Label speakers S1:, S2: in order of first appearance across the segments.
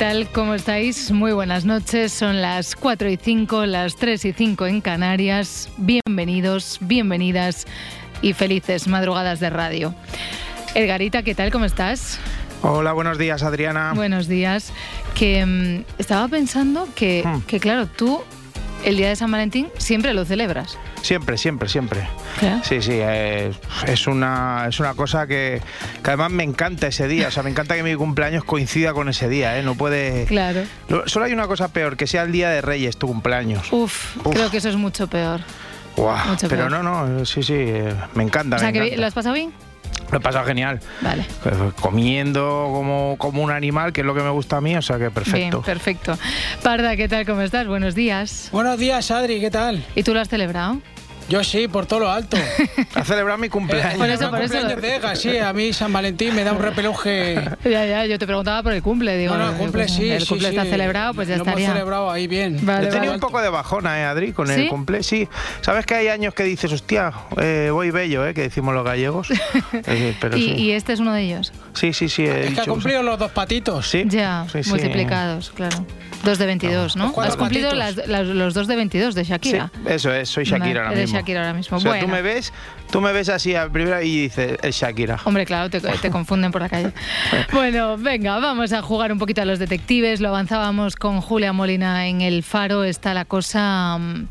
S1: Tal? ¿Cómo estáis? Muy buenas noches. Son las 4 y 5, las 3 y 5 en Canarias. Bienvenidos, bienvenidas y felices madrugadas de radio. Edgarita, ¿qué tal? ¿Cómo estás?
S2: Hola, buenos días, Adriana.
S1: Buenos días. Que mm, estaba pensando que,
S2: Hmm.
S1: que, claro, tú el día de San Valentín siempre lo celebras.
S2: Siempre, siempre, siempre.
S1: ¿Ya?
S2: Sí, sí, eh, es, una, es una cosa que, que además me encanta ese día. O sea, me encanta que mi cumpleaños coincida con ese día, ¿eh? No puede...
S1: Claro.
S2: Lo- Solo hay una cosa peor, que sea el día de Reyes, tu cumpleaños.
S1: Uf,
S2: Uf.
S1: creo que eso es mucho peor.
S2: Guau,
S1: mucho
S2: pero
S1: peor.
S2: no, no, sí, sí, eh, me encanta.
S1: O sea,
S2: me
S1: que
S2: encanta.
S1: ¿lo has pasado bien?
S2: Lo he pasado genial.
S1: Vale.
S2: Eh, Comiendo como, como un animal, que es lo que me gusta a mí, o sea que perfecto.
S1: Bien, perfecto. Parda, ¿qué tal? ¿Cómo estás? Buenos días.
S3: Buenos días, Adri, ¿qué tal?
S1: ¿Y tú lo has celebrado?
S3: Yo sí, por todo lo alto.
S2: Ha celebrado mi cumpleaños.
S1: Por eso, por eso.
S3: cumpleaños de Ega, sí, a mí San Valentín me da un repeluje.
S1: Ya, ya, yo te preguntaba por el cumple. Digo,
S3: No, no, el cumple sí,
S1: El cumple
S3: sí.
S1: está celebrado, pues ya
S3: lo
S1: estaría.
S3: hemos celebrado ahí bien.
S1: Vale,
S2: He tenido un poco de bajona, ¿eh, Adri? Con
S1: ¿Sí?
S2: el cumple. Sí. ¿Sabes que hay años que dices, hostia, eh, voy bello, ¿eh? Que decimos los gallegos. Eh, pero
S1: y,
S2: sí.
S1: y este es uno de ellos.
S2: sí, sí, sí. he
S3: Es que ha cumplido los dos patitos.
S2: Sí.
S1: Ya, multiplicados, claro. Dos de 22, ¿no? Has cumplido
S3: patitos.
S1: las- las- los dos de 22 de Shakira.
S2: eso es, soy Shakira ahora mismo.
S1: Shakira ahora mismo.
S2: O sea,
S1: Bueno.
S2: tú me ves, tú me ves así a primera y dices, es Shakira.
S1: Hombre, claro, te, te confunden por la calle. Bueno, venga, vamos a jugar un poquito a los detectives. Lo avanzábamos con Julia Molina en el Faro. Está la cosa, mm,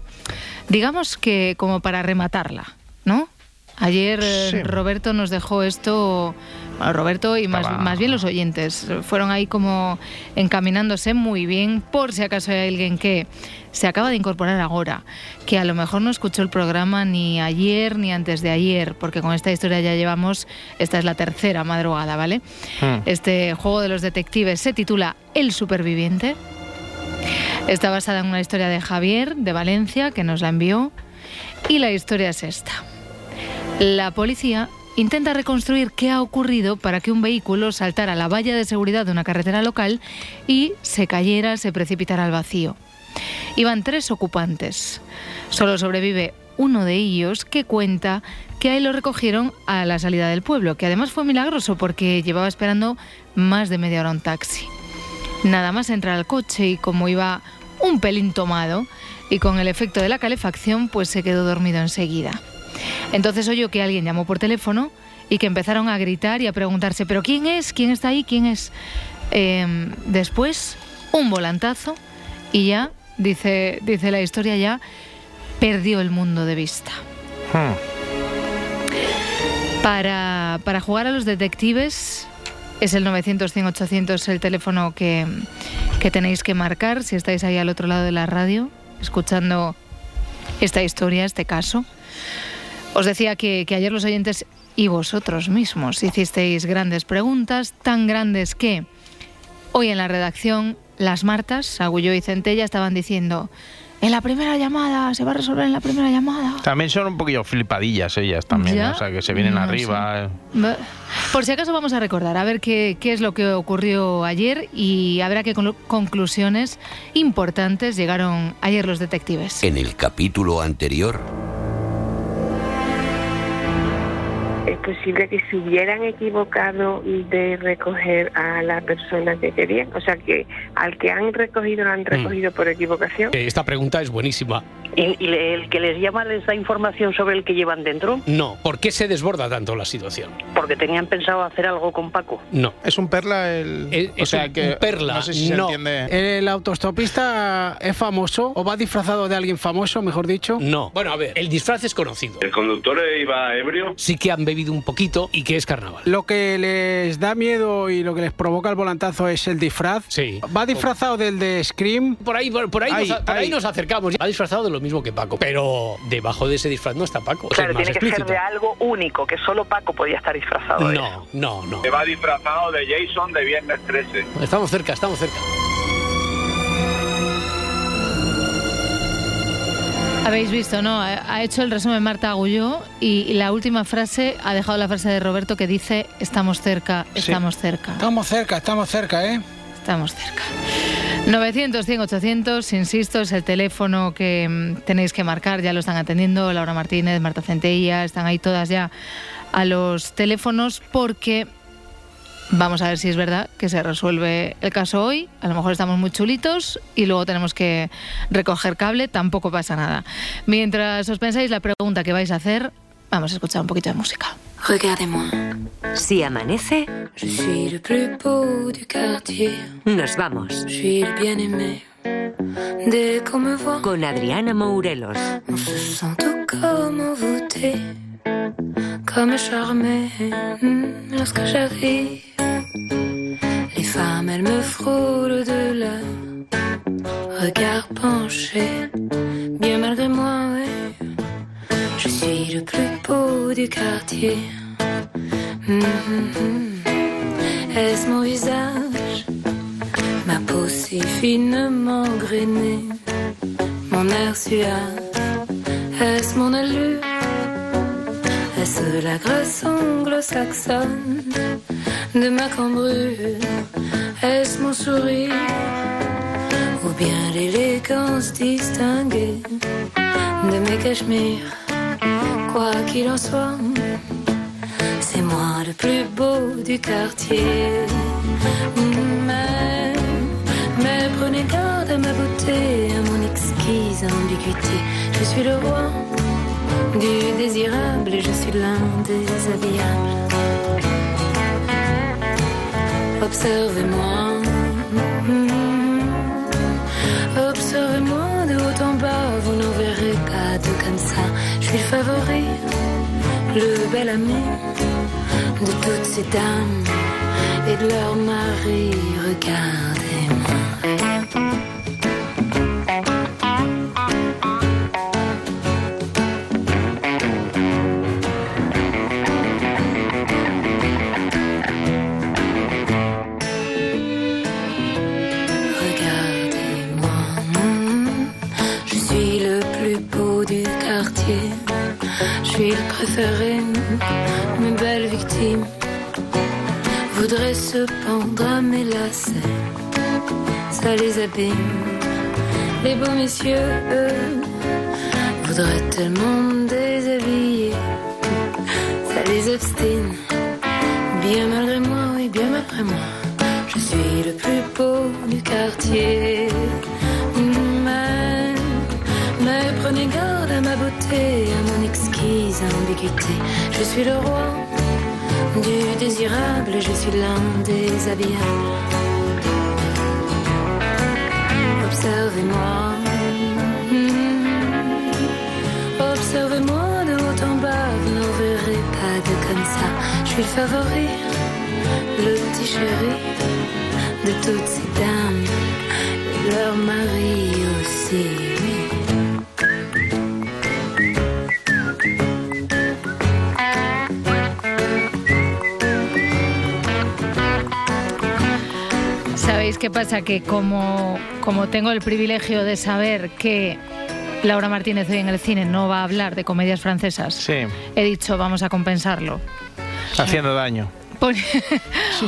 S1: digamos que como para rematarla, ¿no? Ayer eh,
S2: Sí.
S1: Roberto nos dejó esto, bueno, Roberto y más, más bien los oyentes, fueron ahí como encaminándose muy bien, por si acaso hay alguien que se acaba de incorporar ahora, que a lo mejor no escuchó el programa ni ayer ni antes de ayer, porque con esta historia ya llevamos, esta es la tercera madrugada, ¿vale?
S2: Hmm.
S1: Este juego de los detectives se titula El superviviente. Está basada en una historia de Javier, de Valencia, que nos la envió. Y la historia es esta. La policía intenta reconstruir qué ha ocurrido para que un vehículo saltara la valla de seguridad de una carretera local y se cayera, se precipitara al vacío. Iban tres ocupantes. Solo sobrevive uno de ellos que cuenta que ahí lo recogieron a la salida del pueblo, que además fue milagroso porque llevaba esperando más de media hora un taxi. Nada más entrar al coche y como iba un pelín tomado y con el efecto de la calefacción, pues se quedó dormido enseguida. Entonces oyó que alguien llamó por teléfono y que empezaron a gritar y a preguntarse, ¿pero quién es? ¿Quién está ahí? ¿Quién es? Em, después, un volantazo y ya, dice, dice la historia, ya perdió el mundo de vista.
S2: Hmm.
S1: Para, para jugar a los detectives es el 900-100-800 el teléfono que, que tenéis que marcar si estáis ahí al otro lado de la radio escuchando esta historia, este caso. Os decía que, que ayer los oyentes y vosotros mismos hicisteis grandes preguntas, tan grandes que hoy en la redacción las Martas, Agullo y Centella estaban diciendo, en la primera llamada, se va a resolver en la primera llamada.
S2: También son un poquillo flipadillas ellas también,
S1: ¿Ya?
S2: ¿eh? o sea, que se vienen
S1: No
S2: arriba. eh.
S1: Por si acaso vamos a recordar, a ver qué, qué es lo que ocurrió ayer y a ver a qué conclu- conclusiones importantes llegaron ayer los detectives.
S4: En el capítulo anterior,
S5: Okay. Posible que se hubieran equivocado de recoger a la persona que querían. O sea, que al que han recogido lo han recogido por equivocación.
S6: Eh, Esta pregunta es buenísima.
S7: ¿Y, y el que les llama les da información sobre el que llevan dentro?
S6: No. ¿Por qué se desborda tanto la situación?
S7: Porque tenían pensado hacer algo con Paco.
S6: No.
S2: Es un perla el.
S6: Es-
S2: o
S6: es
S2: sea
S6: un-
S2: que.
S6: un perla,
S2: No sé si
S6: no.
S2: se entiende.
S3: ¿El autostopista es famoso o va disfrazado de alguien famoso, mejor dicho?
S6: No. Bueno, a ver, el disfraz es conocido.
S8: ¿El conductor iba ebrio?
S6: Sí que han bebido un poquito y que es carnaval.
S3: Lo que les da miedo y lo que les provoca el volantazo es el disfraz.
S6: Sí.
S3: ¿Va disfrazado del de Scream?
S6: Por ahí, por, por ahí,
S2: Ay,
S6: nos, por ahí
S2: ay.
S6: nos acercamos. Va disfrazado de lo mismo que Paco. Pero debajo de ese disfraz no está Paco. es
S7: Claro,
S6: más
S7: tiene que ser de algo único, que solo Paco podía estar disfrazado de eso.
S6: No, no, no.
S8: Que va disfrazado de Jason de Viernes 13.
S6: Estamos cerca, estamos cerca.
S1: Habéis visto, ¿no? Ha hecho el resumen Marta Agulló y y la última frase ha dejado la frase de Roberto que dice estamos cerca, estamos cerca,
S3: Estamos cerca, estamos cerca, ¿eh?
S1: estamos cerca. 900, 100, 800, insisto, es el teléfono que mm, tenéis que marcar, ya lo están atendiendo Laura Martínez, Marta Centella, están ahí todas ya a los teléfonos porque vamos a ver si es verdad que se resuelve el caso hoy, a lo mejor estamos muy chulitos y luego tenemos que recoger cable, tampoco pasa nada. Mientras os pensáis la pregunta que vais a hacer, vamos a escuchar un poquito de música.
S9: Regardez-moi. Si amanece,
S10: Je suis le plus beau du quartier.
S9: nos vamos. Con Adriana Mourelos.
S10: comme charmé hmm, lorsque j'arrive. Les femmes, elles me frôlent de leur regard penché. Bien malgré moi, oui, je suis le plus beau du quartier. Hmm, hmm, hmm. Est-ce mon visage? Ma peau si finement grainée, mon air suave, est-ce mon allure? Est-ce la grâce anglo-saxonne? De ma cambrure Est-ce mon sourire Ou bien l'élégance distinguée de mes cachemires? Quoi qu'il en soit, c'est moi le plus beau du quartier. Mais, mais prenez garde à ma beauté, à mon exquise ambiguïté. Je suis le roi du désirable et je suis l'un des habillables. Observez-moi. hmm, Observez-moi de haut en bas, vous n'en verrez pas deux comme ça. Je suis le favori, le bel ami de toutes ces dames et de leur mari. Regardez-moi, Mes belles victimes voudraient se pendre à mes lacets. Ça les abîme. Les beaux messieurs, eux, voudraient tellement me déshabiller. Ça les obstine. Bien malgré Je suis le roi du désirable, je suis l'un des habillables. Observez-moi. Hmm. Observez-moi de haut en bas, vous n'en verrez pas de comme ça. Je suis le favori, le petit chéri de toutes ces dames et leur mari
S1: qué pasa? Que como, como tengo el privilegio de saber que Laura Martínez hoy en el cine no va a hablar de comedias francesas,
S2: Sí,
S1: he dicho vamos a compensarlo.
S2: haciendo daño.
S1: Por,
S3: Sí,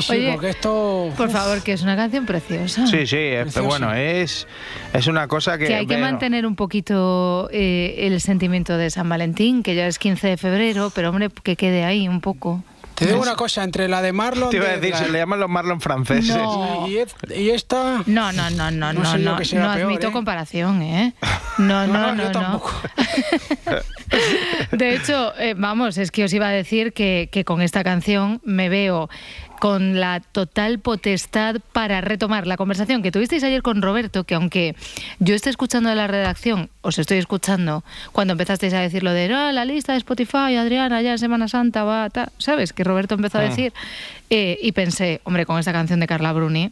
S3: sí,
S1: Oye,
S3: porque esto.
S1: por favor, que es una canción preciosa.
S2: Sí, sí, es-
S3: Precioso.
S2: bueno, es, es una cosa que...
S1: Que hay que
S2: bueno,
S1: mantener un poquito eh, el sentimiento de San Valentín, que ya es 15 de febrero, pero hombre, que quede ahí un poco.
S3: Te digo una cosa, entre la de Marlon.
S2: Te iba a
S3: de
S2: decir,
S3: Edgar
S2: se le llaman los Marlon franceses.
S1: No.
S3: y, esta.
S1: No, no, no, no,
S3: No
S1: no, no, admito
S3: ¿eh?
S1: comparación, ¿eh? No, no,
S3: No,
S1: no,
S3: no, yo
S1: no.
S3: tampoco.
S1: De hecho, eh, vamos, es que os iba a decir que, que con esta canción me veo con la total potestad para retomar la conversación que tuvisteis ayer con Roberto, que aunque yo esté escuchando de la redacción, os estoy escuchando cuando empezasteis a decir lo de "Ah, la lista de Spotify, Adriana, ya en Semana Santa va, ta", ¿sabes? Que Roberto empezó a
S2: Ah.
S1: decir, eh, y pensé, hombre, con esta canción de Carla Bruni,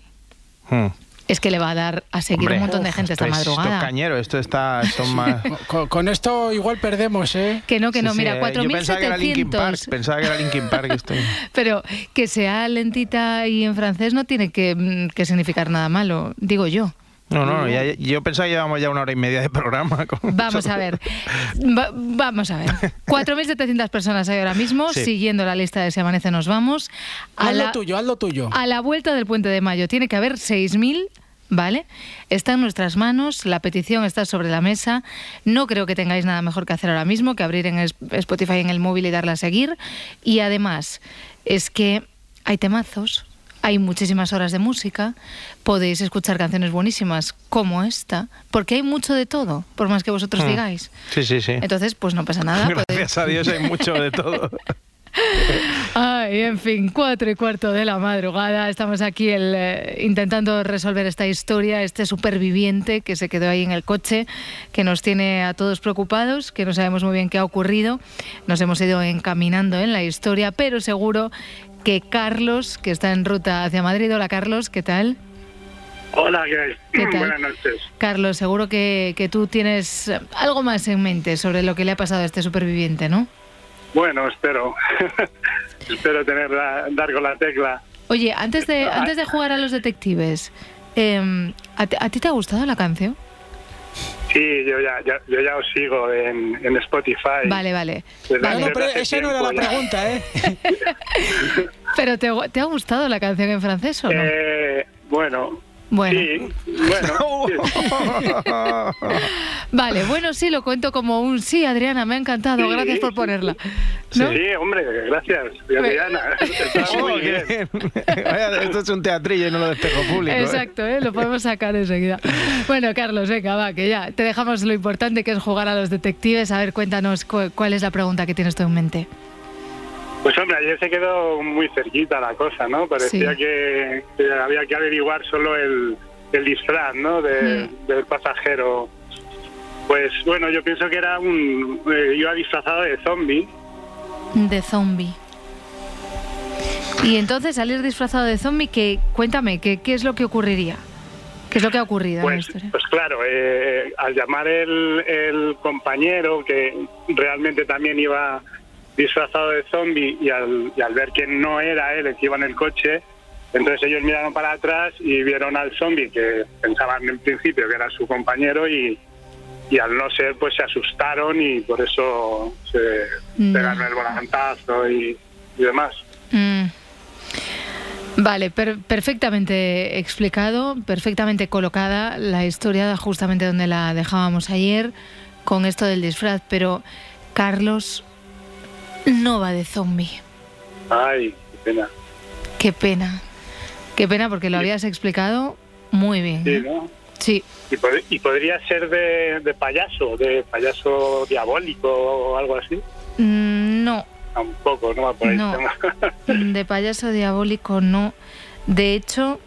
S2: Hmm.
S1: Es que le va a dar a seguir
S2: Hombre,
S1: un montón de gente esta
S2: es- Esto es
S1: madrugada.
S2: cañero, esto está... Más...
S3: Con, con esto igual perdemos, ¿eh?
S1: Que no, que no,
S2: Sí, sí,
S1: mira,
S2: eh, Yo pensaba que era Linkin Park,
S1: 4.700.
S2: pensaba que era Linkin Park. Esto...
S1: Pero que sea lentita y en francés no tiene que, mm, que significar nada malo, digo yo.
S2: No, no, ya- yo pensaba que llevamos ya una hora y media de programa.
S1: Vamos a ver. Va- vamos a ver. 4.700 personas hay ahora mismo
S2: Sí.
S1: siguiendo la lista de Si Amanece Nos Vamos. A
S3: Haz
S1: la,
S3: lo tuyo, haz lo tuyo.
S1: a la vuelta del Puente de Mayo tiene que haber 6.000. ¿Vale? Está en nuestras manos, la petición está sobre la mesa. No creo que tengáis nada mejor que hacer ahora mismo que abrir en Spotify en el móvil y darle a seguir. Y además, es que hay temazos, hay muchísimas horas de música, podéis escuchar canciones buenísimas como esta, porque hay mucho de todo, por más que vosotros
S2: Hmm.
S1: digáis.
S2: Sí, sí, sí.
S1: Entonces, pues no pasa nada. podéis-
S2: Gracias a Dios hay mucho de todo.
S1: Ay, en fin, cuatro y cuarto de la madrugada. Estamos aquí el, eh, intentando resolver esta historia, este superviviente que se quedó ahí en el coche, que nos tiene a todos preocupados, que no sabemos muy bien qué ha ocurrido. Nos hemos ido encaminando en la historia, pero seguro que Carlos, que está en ruta hacia Madrid. Hola, Carlos, ¿qué tal?
S8: Hola, ¿qué,
S1: ¿Qué tal?
S8: Buenas noches.
S1: Carlos, seguro que, que tú tienes algo más en mente sobre lo que le ha pasado a este superviviente, ¿no?
S8: Bueno, espero. espero tener la- dar con la tecla.
S1: Oye, antes de, antes de jugar a los detectives, em, ¿a, ti- a ti te ha gustado la canción?
S8: Sí, yo ya, ya- yo ya os sigo en, en Spotify.
S1: Vale, vale.
S3: No, pero esa no era la pregunta, ¿eh?
S1: Pero ¿te, te ha gustado la canción en francés o no?
S8: Eh, bueno,
S1: bueno,
S8: sí, bueno. sí.
S1: vale, bueno, sí, lo cuento como un sí, Adriana, me ha encantado,
S8: Sí.
S1: gracias por ponerla. ¿No?
S8: Sí, hombre, gracias, Adriana. Está muy bien.
S2: esto es un teatrillo y no lo de espejo público. ¿eh?
S1: Exacto, ¿eh? lo podemos sacar enseguida. Bueno, Carlos, venga, va, que ya te dejamos lo importante que es jugar a los detectives. A ver, cuéntanos cu- cuál es la pregunta que tienes tú en mente.
S8: Pues hombre, ayer se quedó muy cerquita la cosa, ¿no? Parecía
S1: Sí.
S8: que, que había que averiguar solo el, el disfraz, ¿no? De-
S1: Mm.
S8: Del pasajero. Pues bueno, yo pienso que era un... eh, iba disfrazado de zombie.
S1: De zombie. Y entonces salir disfrazado de zombie, que cuéntame, ¿qué, ¿qué es lo que ocurriría? ¿Qué es lo que ha ocurrido en la
S8: Pues,
S1: historia?
S8: pues claro, eh, al llamar el, el compañero, que realmente también iba disfrazado de zombie, y al, y al ver que no era él el que iba en el coche, entonces ellos miraron para atrás y vieron al zombie, que pensaban en principio que era su compañero, y, y al no ser, pues se asustaron y por eso se
S1: No.
S8: pegaron el volantazo y, y demás.
S1: Mm. Vale, per- perfectamente explicado, perfectamente colocada la historia justamente donde la dejábamos ayer con esto del disfraz, pero Carlos no va de zombie.
S8: Ay, qué pena.
S1: Qué pena. Qué pena porque lo habías explicado muy bien.
S8: Sí,
S1: ¿eh?
S8: ¿no?
S1: Sí.
S8: Y, pod- y podría ser de, de payaso, de payaso diabólico o algo así.
S1: Mm, No,
S8: Tampoco, no va por ahí.
S1: No. de payaso diabólico no. De hecho,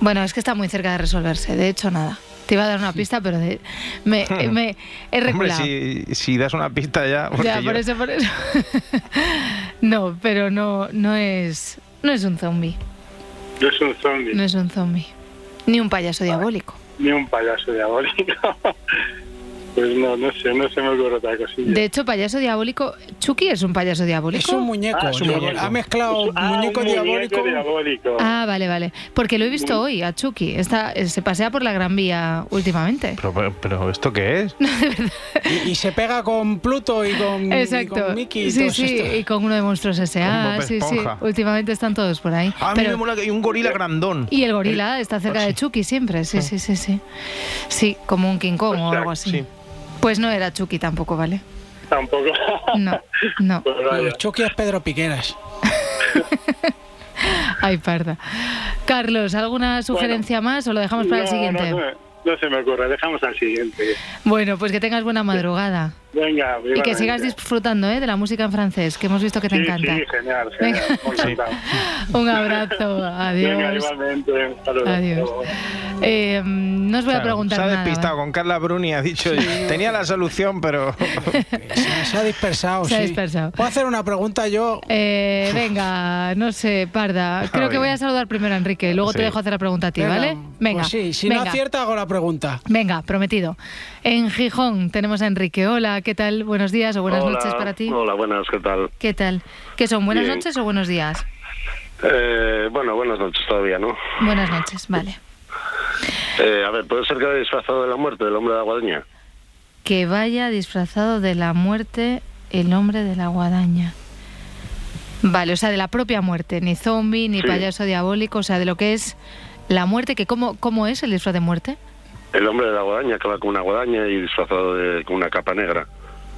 S1: bueno, es que está muy cerca de resolverse. De hecho, nada. Te iba a dar una pista, pero de- me, me he
S2: Hombre,
S1: reculado.
S2: si, si das una pista ya.
S1: Ya,
S2: yo-
S1: por eso, por eso. no, pero no, no es, no es un zombie.
S8: No es un zombie,
S1: No es un zombie. Ni un payaso diabólico.
S8: ni un payaso diabólico. pues no, no sé, no se me ocurre otra cosilla.
S1: De hecho, payaso diabólico, Chucky es un payaso diabólico.
S3: Es un muñeco.
S8: Ah, es un muñeco.
S3: Ha mezclado
S8: Ah,
S3: muñeco diabólico.
S8: diabólico.
S1: Ah, vale, vale. Porque lo he visto hoy a Chucky. Está, eh, se pasea por la Gran Vía últimamente.
S2: Pero, pero, pero, ¿esto qué es?
S3: Y, y se pega con Pluto y con, y
S1: Exacto.
S3: con Mickey. y
S1: sí, sí, y con uno de monstruos S.A. Sí, sí. Últimamente están todos por ahí.
S2: Ah, a mí
S1: Pero-
S2: me mola que hay un gorila grandón.
S1: y el gorila está cerca de Chucky siempre. Sí, sí, sí, sí. Sí, como un King Kong o algo así.
S2: sí.
S1: Pues no era Chucky tampoco, ¿vale?
S8: Tampoco.
S1: No, no.
S8: Pues vaya.
S3: Chucky es Pedro Piqueras.
S1: Ay, parda. Carlos, ¿alguna sugerencia más o lo dejamos para el siguiente?
S8: No, no, no se me ocurre, dejamos al siguiente.
S1: Bueno, pues que tengas buena madrugada.
S8: Venga,
S1: Y que sigas disfrutando ¿eh? de la música en francés, que hemos visto que te
S8: Sí,
S1: encanta.
S8: Sí, genial,
S1: Venga.
S8: genial.
S1: Un abrazo, adiós.
S8: Venga, igualmente.
S1: Adiós. Eh, no os voy a
S2: Claro,
S1: preguntar
S2: se ha
S1: nada.
S2: despistado con Carla Bruni, ha dicho, tenía la solución, pero...
S3: Se, se ha dispersado,
S1: Se ha
S3: sí.
S1: dispersado.
S3: ¿Puedo hacer una pregunta yo?
S1: Eh, venga, no sé, Parda. Creo que voy a saludar primero a Enrique y luego te
S2: Sí.
S1: dejo hacer la pregunta a ti,
S3: Venga,
S1: ¿vale? Venga.
S3: Pues sí, si
S1: venga.
S3: no acierta hago la pregunta.
S1: Venga, prometido. En Gijón tenemos a Enrique. Hola, ¿qué tal? Buenos días o buenas
S11: Hola,
S1: noches para ti.
S11: Hola, buenas, ¿qué tal?
S1: ¿Qué tal? ¿Qué son? ¿Buenas
S11: Bien.
S1: noches o buenos días?
S11: Eh, bueno, buenas noches todavía, ¿no?
S1: Buenas noches, vale.
S11: Eh, a ver, ¿puede ser que haya disfrazado de la muerte del hombre de la guadaña?
S1: Que vaya disfrazado de la muerte el hombre de la guadaña. Vale, o sea, de la propia muerte, ni zombie, ni
S11: Sí.
S1: payaso diabólico, o sea, de lo que es la muerte, que cómo, cómo es el disfraz de muerte.
S11: El hombre de la guadaña, que va con una guadaña y disfrazado de, con una capa negra.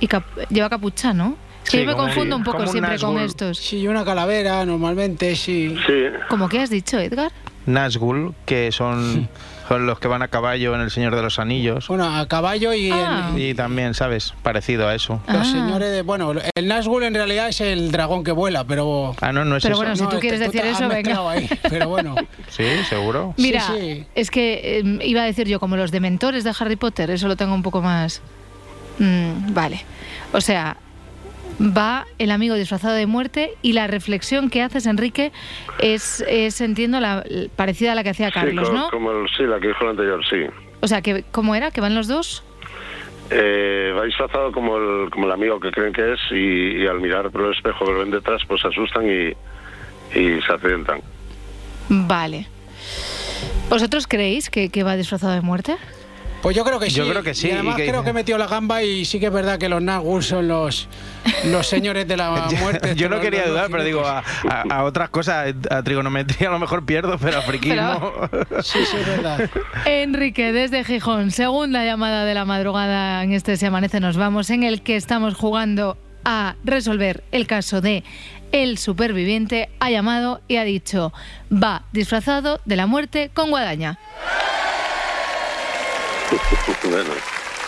S1: Y cap- lleva capucha, ¿no? Es que
S2: Sí,
S1: yo me confundo un poco
S2: como un
S1: siempre con estos.
S3: Sí, una calavera, normalmente, sí.
S11: Sí,
S1: ¿Cómo que has dicho, Edgar?
S2: Nazgûl, que son, son los que van a caballo en El Señor de los Anillos.
S3: Bueno, a caballo y
S1: Ah.
S3: el-
S2: Y también, ¿sabes? Parecido a eso.
S3: los
S1: Ah.
S3: señores de... Bueno, el Nazgûl en realidad es el dragón que vuela, pero...
S2: Ah, no, no es
S1: Pero
S2: eso.
S1: bueno, si tú quieres decir eso, venga.
S3: ahí, pero bueno.
S2: Sí, seguro.
S3: Sí,
S1: Mira,
S3: sí.
S1: es que eh, iba a decir yo, como los dementores de Harry Potter, eso lo tengo un poco más... Mm, vale. O sea, va el amigo disfrazado de muerte y la reflexión que haces, Enrique, es, es entiendo, la, parecida a la que hacía Carlos,
S11: sí,
S1: ¿no?
S11: como el, sí, la que dijo el anterior, sí.
S1: O sea, que ¿cómo era? ¿Que van los dos?
S11: Eh, va disfrazado como el, como el amigo que creen que es y, y al mirar por el espejo que lo ven detrás, pues se asustan y, y se accidentan.
S1: Vale. ¿Vosotros creéis que, que va disfrazado de muerte?
S3: Pues yo creo que sí.
S2: Yo creo que sí,
S3: Y además
S2: y que-
S3: creo que metió la gamba y sí que es verdad que los Nazgûl son los, los señores de la muerte.
S2: Yo no quería dudar, pero digo, a, a- a otras cosas, a trigonometría a lo mejor pierdo, pero a friquismo...
S3: Sí, sí, es verdad.
S1: Enrique, desde Gijón, segunda llamada de la madrugada en este Se Amanece Nos Vamos, en el que estamos jugando a resolver el caso de el superviviente, ha llamado y ha dicho, va disfrazado de la muerte con guadaña.
S11: bueno,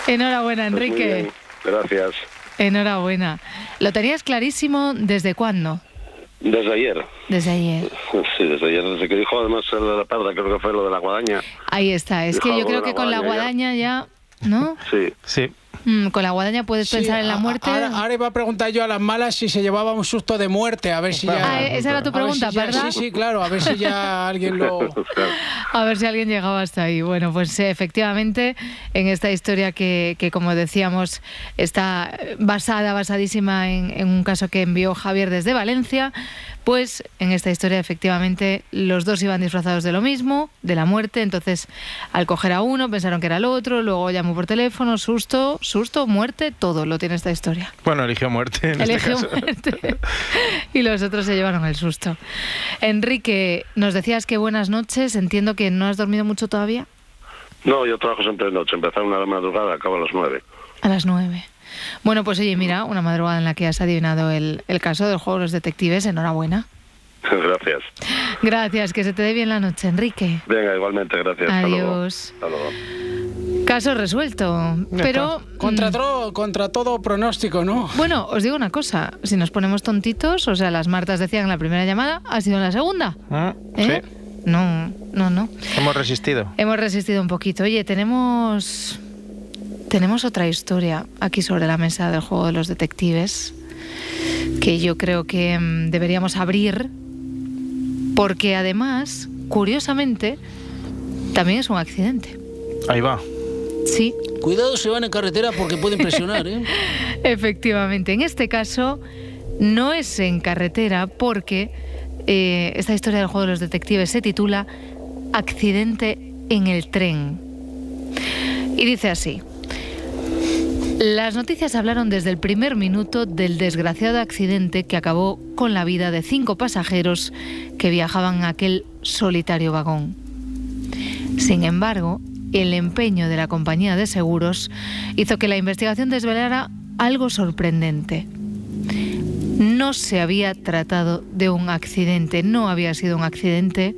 S1: Enhorabuena,
S11: pues
S1: Enrique.
S11: Gracias.
S1: Enhorabuena. ¿Lo tenías clarísimo desde cuándo?
S11: Desde ayer.
S1: Desde ayer.
S11: Sí, desde ayer, desde que dijo además el de la parda, creo que fue lo de la guadaña.
S1: Ahí está. Es que yo creo que
S11: la
S1: con la
S11: guadaña
S1: guadaña ya, ¿no?
S11: Sí.
S2: Sí.
S1: Mm, con la guadaña puedes
S3: Sí,
S1: pensar en la
S3: a-
S1: muerte.
S3: Ahora, ahora iba a preguntar yo a las malas si se llevaba un susto de muerte, a ver si ya.
S1: Ah, esa era tu pregunta,
S3: si ya-
S1: ¿verdad?
S3: Sí, sí, claro, a ver si ya alguien lo.
S1: A ver si alguien llegaba hasta ahí. Bueno, pues eh, efectivamente, en esta historia que, que, como decíamos, está basada, basadísima en, en un caso que envió Javier desde Valencia, pues en esta historia efectivamente los dos iban disfrazados de lo mismo, de la muerte, entonces al coger a uno pensaron que era el otro, luego llamó por teléfono, susto, susto, muerte, todo lo tiene esta historia.
S2: Bueno, eligió muerte en este
S1: Eligió
S2: caso.
S1: muerte. y los otros se llevaron el susto. Enrique, nos decías que buenas noches. Entiendo que no has dormido mucho todavía.
S11: No, yo trabajo siempre de noche. Empezar una de madrugada, acabo a las nueve.
S1: A las nueve. Bueno, pues oye, mira, una madrugada en la que has adivinado el, el caso del juego de los detectives. Enhorabuena.
S11: Gracias.
S1: Gracias, que se te dé bien la noche, Enrique.
S11: Venga, igualmente, gracias. Hasta luego.
S1: Adiós.
S11: Hasta luego.
S1: Caso resuelto. Pero.
S3: Contra,
S1: mm,
S3: todo, contra todo pronóstico, ¿no?
S1: Bueno, os digo una cosa. Si nos ponemos tontitos, o sea, las Martas decían en la primera llamada, ha sido en la segunda.
S2: Ah,
S1: ¿Eh?
S2: Sí,
S1: No, no, no.
S2: hemos resistido.
S1: Hemos resistido un poquito. Oye, tenemos. Tenemos otra historia aquí sobre la mesa del juego de los detectives que yo creo que mm, deberíamos abrir porque además, curiosamente, también es un accidente.
S2: Ahí va.
S1: Sí,
S6: Cuidado si van en carretera porque puede impresionar, ¿eh?
S1: efectivamente. En este caso no es en carretera porque eh, esta historia del juego de los detectives se titula Accidente en el tren. Y dice así. Las noticias hablaron desde el primer minuto del desgraciado accidente que acabó con la vida de cinco pasajeros que viajaban en aquel solitario vagón. Sin embargo, el empeño de la compañía de seguros hizo que la investigación desvelara algo sorprendente. No se había tratado de un accidente, no había sido un accidente,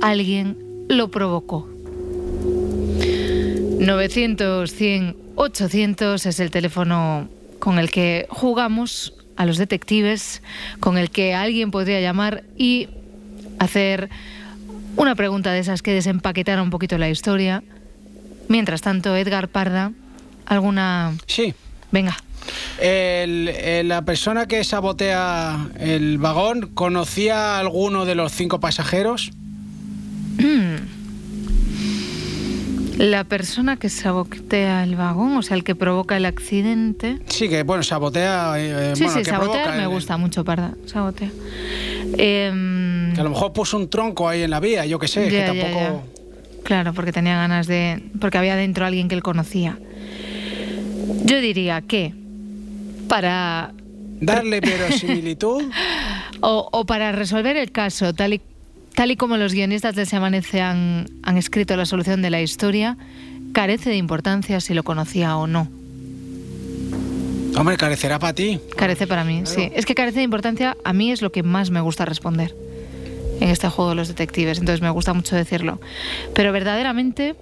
S1: alguien lo provocó. 900, 100, 800 es el teléfono con el que jugamos a los detectives, con el que alguien podría llamar y hacer una pregunta de esas que desempaquetara un poquito la historia. Mientras tanto, Edgar Parda, ¿alguna...?
S3: Sí.
S1: Venga.
S3: El- el- la persona que sabotea el vagón conocía a alguno de los cinco pasajeros.
S1: La persona que sabotea el vagón, o sea, el que provoca el accidente.
S3: Sí, que bueno, sabotea. eh,
S1: sí,
S3: bueno,
S1: sí,
S3: que
S1: sabotear me
S3: el-
S1: gusta mucho, Parda. Sabotea.
S3: Que a lo mejor puso un tronco ahí en la vía, yo que sé,
S1: Ya,
S3: que
S1: ya,
S3: tampoco.
S1: Claro, porque tenía ganas de. Porque había dentro alguien que él conocía. Yo diría que para.
S3: Darle verosimilitud.
S1: O, o para resolver el caso, tal y, tal y como los guionistas de Se Amanece han, han escrito la solución de la historia, carece de importancia si lo conocía o no.
S3: Hombre, carecerá para ti.
S1: Carece para mí, sí. Es que carece de importancia, a mí es lo que más me gusta responder en este juego de los detectives, entonces me gusta mucho decirlo. Pero verdaderamente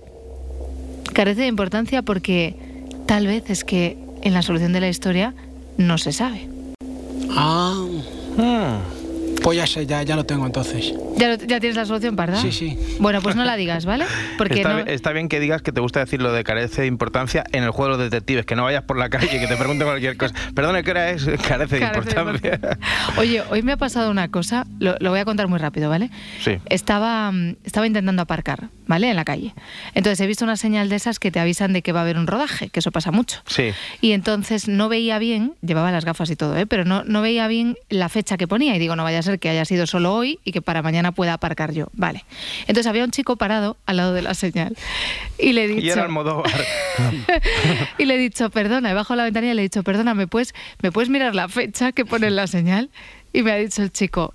S1: carece de importancia porque tal vez es que en la solución de la historia no se sabe.
S3: Ah. Pues ya sé, ya, ya lo tengo entonces.
S1: ¿Ya, lo- ya tienes la solución, Parda?
S3: Sí, sí.
S1: Bueno, pues no la digas, ¿vale? Porque
S2: está,
S1: no...
S2: bien- está bien que digas que te gusta decir lo de carece de importancia en el juego de los detectives, que no vayas por la calle y que te pregunten cualquier cosa. Perdone, ¿qué hora es? Carece de
S1: Carece de
S2: importancia.
S1: Oye, hoy me ha pasado una cosa, lo, lo voy a contar muy rápido, ¿vale?
S2: Sí.
S1: Estaba, mm, estaba intentando aparcar, ¿vale? En la calle. Entonces he visto una señal de esas que te avisan de que va a haber un rodaje, que eso pasa mucho.
S2: Sí.
S1: Y entonces no veía bien, llevaba las gafas y todo, ¿eh? pero no, no veía bien la fecha que ponía. Y digo, no vaya a ser que haya sido solo hoy y que para mañana pueda aparcar yo. Vale. Entonces había un chico parado al lado de la señal. Y le he dicho.
S2: Y era Almodóvar.
S1: y le he dicho, perdona, he bajado la ventanilla y le he dicho, perdona, ¿me puedes, ¿me puedes mirar la fecha que pone en la señal? Y me ha dicho el chico,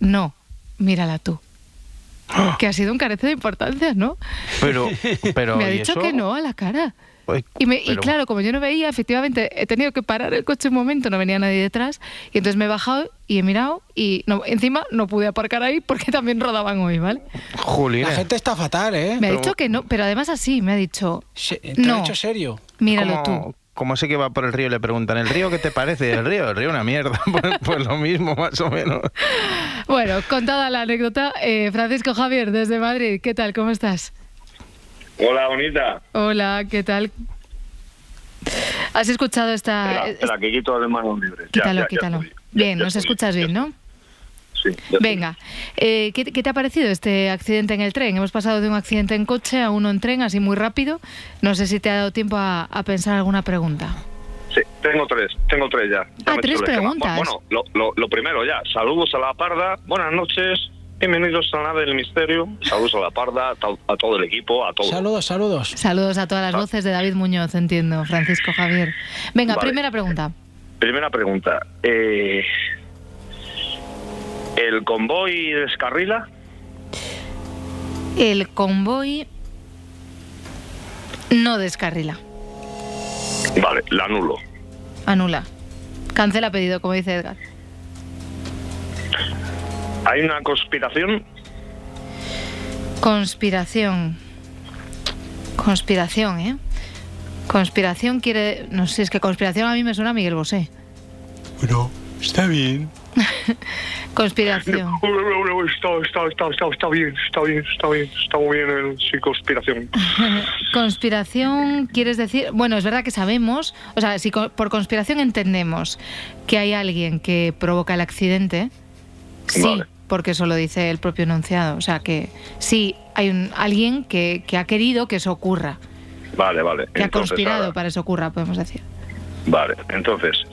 S1: no, mírala tú. Que ha sido un carece de importancia, ¿no?
S2: Pero, pero
S1: me ha
S2: ¿y
S1: dicho
S2: eso?
S1: que no a la cara.
S2: Ay,
S1: Y, me- y claro, como yo no veía, efectivamente, he tenido que parar el coche un momento, no venía nadie detrás, y entonces me he bajado y he mirado, y no, encima no pude aparcar ahí porque también rodaban hoy, ¿vale?
S2: Julina.
S3: La gente está fatal, ¿eh?
S1: Me ha dicho que no, pero además así, me ha dicho,
S3: Te
S1: no.
S3: he hecho serio.
S1: míralo tú.
S2: como ese que va por el río y le preguntan, ¿el río qué te parece? El río, el río una mierda. Pues, pues lo mismo, más o menos.
S1: Bueno, contada la anécdota, eh, Francisco Javier, desde Madrid, ¿qué tal? ¿Cómo estás?
S12: Hola, bonita.
S1: Hola, ¿qué tal? ¿Has escuchado esta...?
S12: Espera,
S1: es-
S12: espera, que quito las manos libres.
S1: Quítalo,
S12: ya, ya
S1: quítalo. bien, nos escuchas bien, ¿no?
S12: Sí.
S1: Venga, eh, ¿qué, qué te ha parecido este accidente en el tren? Hemos pasado de un accidente en coche a uno en tren, así muy rápido. No sé si te ha dado tiempo a, a pensar alguna pregunta.
S12: Sí, tengo tres, tengo tres ya. Ya
S1: Ah, tres preguntas.
S12: Bueno, lo, lo- lo primero ya, saludos a la parda, buenas noches, bienvenidos a la nave del misterio, saludos a la parda, a, to- a todo el equipo, a todos.
S3: Saludos, saludos.
S1: Saludos a todas las voces de David Muñoz, entiendo, Francisco Javier. Venga,
S12: Vale.
S1: primera pregunta.
S12: Primera pregunta, eh, ¿el convoy descarrila?
S1: El convoy no descarrila,
S12: Vale, la anulo.
S1: anula. Cancela pedido, como dice Edgar.
S12: ¿Hay una conspiración?
S1: Conspiración. Conspiración, ¿eh? Conspiración quiere... No sé, es que conspiración a mí me suena a Miguel Bosé.
S3: Bueno, está bien.
S1: Conspiración.
S12: Está, está, está, está, está bien, está bien, está bien, está muy bien el sí, conspiración.
S1: Conspiración, quieres decir, bueno, es verdad que sabemos, o sea, si co- por conspiración entendemos que hay alguien que provoca el accidente, sí,
S12: Vale.
S1: Porque eso lo dice el propio enunciado, o sea, que sí hay un, alguien que, que ha querido que eso ocurra,
S12: Vale, vale.
S1: que ha conspirado
S12: ahora-
S1: para eso ocurra, podemos decir.
S12: Vale, entonces,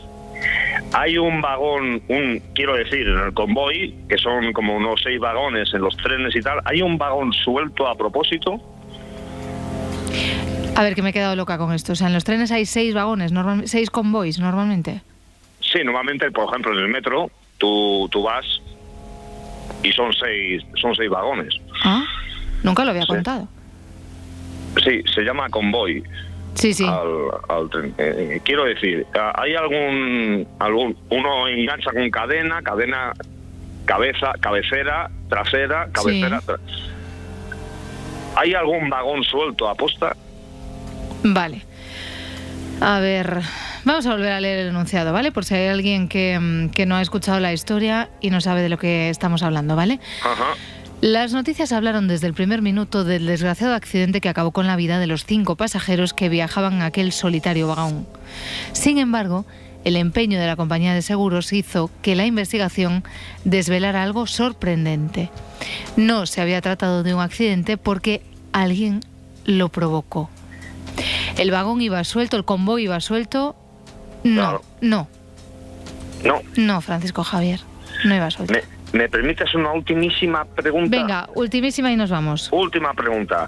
S12: hay un vagón, un quiero decir, en el convoy, que son como unos seis vagones en los trenes y tal, hay un vagón suelto a propósito.
S1: A ver, que me he quedado loca con esto, o sea, en los trenes hay seis vagones, normal- seis convoys normalmente.
S12: Sí, normalmente, por ejemplo, en el metro, tú, tú vas y son seis, son seis vagones.
S1: Ah, nunca lo había
S12: Sí.
S1: contado.
S12: Sí, se llama convoy.
S1: Sí, sí.
S12: Al, al tren. Eh, eh, quiero decir, ah, hay algún, algún, uno engancha con cadena, cadena, cabeza, cabecera, trasera, cabecera. tra- ¿Hay algún vagón suelto a posta?
S1: Vale. A ver, vamos a volver a leer el enunciado, ¿vale? Por si hay alguien que, mm, que no ha escuchado la historia y no sabe de lo que estamos hablando, ¿vale?
S12: Ajá.
S1: Las noticias hablaron desde el primer minuto del desgraciado accidente que acabó con la vida de los cinco pasajeros que viajaban en aquel solitario vagón. Sin embargo, el empeño de la compañía de seguros hizo que la investigación desvelara algo sorprendente. No se había tratado de un accidente porque alguien lo provocó. El vagón iba suelto, el convoy iba suelto. No, no,
S12: No.
S1: no, Francisco Javier, no iba suelto.
S12: ¿Me, me permites una ultimísima pregunta?
S1: Venga, ultimísima y nos vamos.
S12: Última pregunta.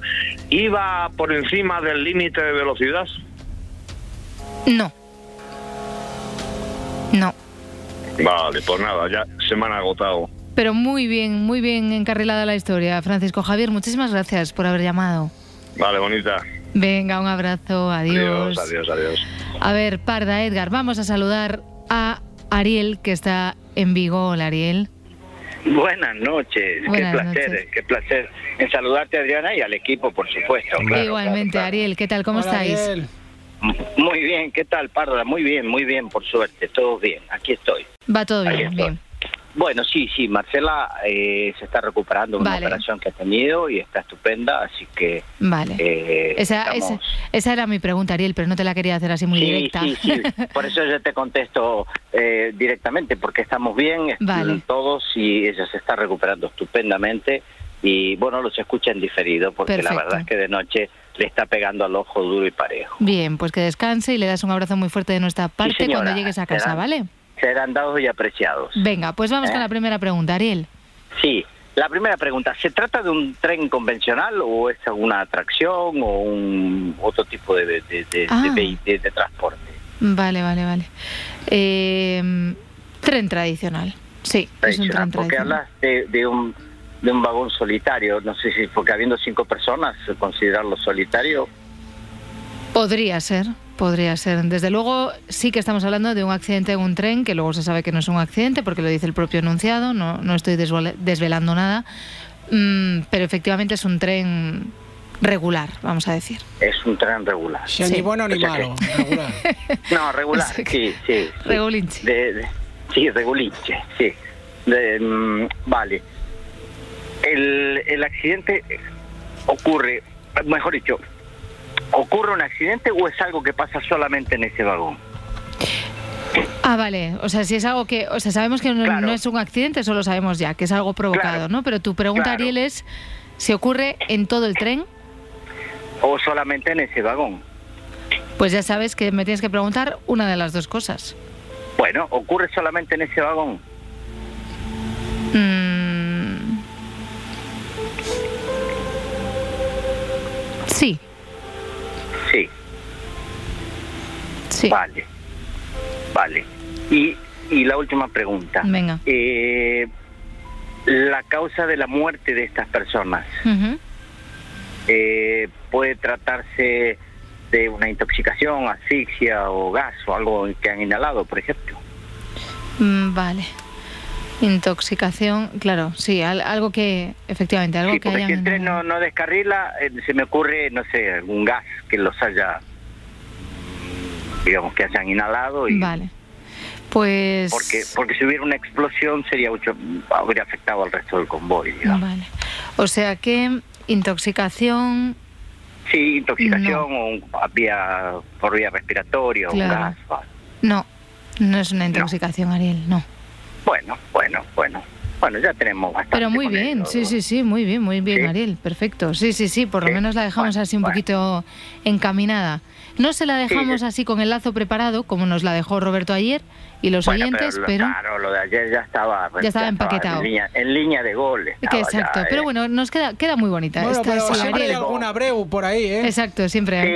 S12: ¿Iba por encima del límite de velocidad?
S1: No. No.
S12: Vale, pues nada, ya se me han agotado.
S1: Pero muy bien, muy bien encarrilada la historia. Francisco Javier, muchísimas gracias por haber llamado.
S12: Vale, bonita.
S1: Venga, un abrazo, adiós.
S12: Adiós, adiós, adiós.
S1: A ver, Parda, Edgar, vamos a saludar a Ariel, que está en Vigo. Hola, Ariel.
S13: Buenas noches,
S1: Buenas
S13: qué placer,
S1: noches.
S13: qué placer en saludarte Adriana y al equipo, por supuesto. claro,
S1: Igualmente, Ariel, ¿qué tal? ¿Cómo estáis?
S13: Muy bien, ¿qué tal, Parda? Muy bien, muy bien, por suerte, todo bien, aquí estoy.
S1: Va todo
S13: Ahí
S1: bien,
S13: estoy.
S1: bien.
S13: Bueno, sí, sí, Marcela eh, se está recuperando de una operación que ha tenido y está estupenda, así que...
S1: Vale.
S13: eh,
S1: Esa,
S13: estamos-
S1: esa, esa era mi pregunta, Ariel, pero no te la quería hacer así muy
S13: Sí,
S1: directa.
S13: sí, sí. Por eso yo te contesto eh, directamente, porque estamos bien
S1: Vale.
S13: todos y ella se está recuperando estupendamente. Y bueno, los escucha en diferido, porque la verdad es que de noche le está pegando al ojo duro y parejo.
S1: Bien, pues que descanse y le das un abrazo muy fuerte de nuestra parte
S13: señora.
S1: cuando llegues a casa, ¿vale?
S13: Serán dados y apreciados.
S1: Venga, pues vamos con
S13: ¿Eh?
S1: la primera pregunta, Ariel.
S13: Sí, la primera pregunta, ¿se trata de un tren convencional o es alguna atracción o un otro tipo de, de, de-
S1: Ah.
S13: de transporte?
S1: Vale, vale, vale. Eh, tren tradicional. Sí, es un tren
S13: porque
S1: tradicional.
S13: hablas de, de un de un vagón solitario, no sé si porque habiendo cinco personas considerarlo solitario.
S1: Podría ser, podría ser. Desde luego sí que estamos hablando de un accidente en un tren, que luego se sabe que no es un accidente porque lo dice el propio enunciado, no, no estoy desvela- desvelando nada, Mm, pero efectivamente es un tren regular, vamos a decir.
S13: Es un tren regular.
S3: Sí, ni bueno ni
S13: O sea que-
S3: malo, regular.
S13: No, regular, sí, sí. sí.
S1: Regulinche.
S13: De- de- sí, regulinche, sí. De, mm, vale. El, el accidente ocurre, mejor dicho, ¿ocurre un accidente o es algo que pasa solamente en ese vagón?
S1: Ah, vale. O sea, si es algo que. O sea, sabemos que no,
S13: Claro.
S1: no es un accidente, eso lo sabemos ya, que es algo provocado, ¿no? Pero tu pregunta,
S13: Claro.
S1: Ariel, es: ¿si ocurre en todo el tren?
S13: ¿O solamente en ese vagón?
S1: Pues ya sabes que me tienes que preguntar una de las dos cosas.
S13: Bueno, ¿ocurre solamente en ese vagón?
S1: Mm. Sí,
S13: Sí.
S1: sí.
S13: Vale. Vale. Y, y la última pregunta.
S1: Venga.
S13: Eh, la causa de la muerte de estas personas eh, puede tratarse de una intoxicación, asfixia o gas o algo que han inhalado, por ejemplo.
S1: Mm, Vale. Intoxicación, claro, sí, al- algo que, efectivamente, algo
S13: Sí,
S1: que
S13: porque si el tren no, no descarrila, eh, se me ocurre, no sé, algún gas que los haya, digamos, que hayan inhalado y
S1: Vale. Pues...
S13: porque porque si hubiera una explosión sería mucho habría afectado al resto del convoy digamos.
S1: Vale. O sea que intoxicación...
S13: sí intoxicación o un- vía por vía respiratoria o un
S1: Claro.
S13: gas vale.
S1: No, no es una intoxicación, Ariel, no.
S13: Bueno bueno bueno bueno ya tenemos bastante
S1: Pero muy bien,
S13: eso.
S1: sí, sí, sí, muy bien, muy bien,
S13: Sí.
S1: Ariel, perfecto. Sí, sí, sí, por lo
S13: Sí.
S1: menos la dejamos así un poquito encaminada. No se la dejamos
S13: sí.
S1: así con el lazo preparado, como nos la dejó Roberto ayer y los
S13: Bueno,
S1: oyentes,
S13: lo-
S1: pero...
S13: claro lo de ayer ya estaba
S1: Ya estaba empaquetado.
S13: en línea, en línea de goles
S1: que exacto, pero bueno, nos queda, queda muy bonita.
S3: Bueno,
S1: esta,
S3: pero siempre hay algún abreu por ahí, ¿eh?
S1: Exacto, siempre hay.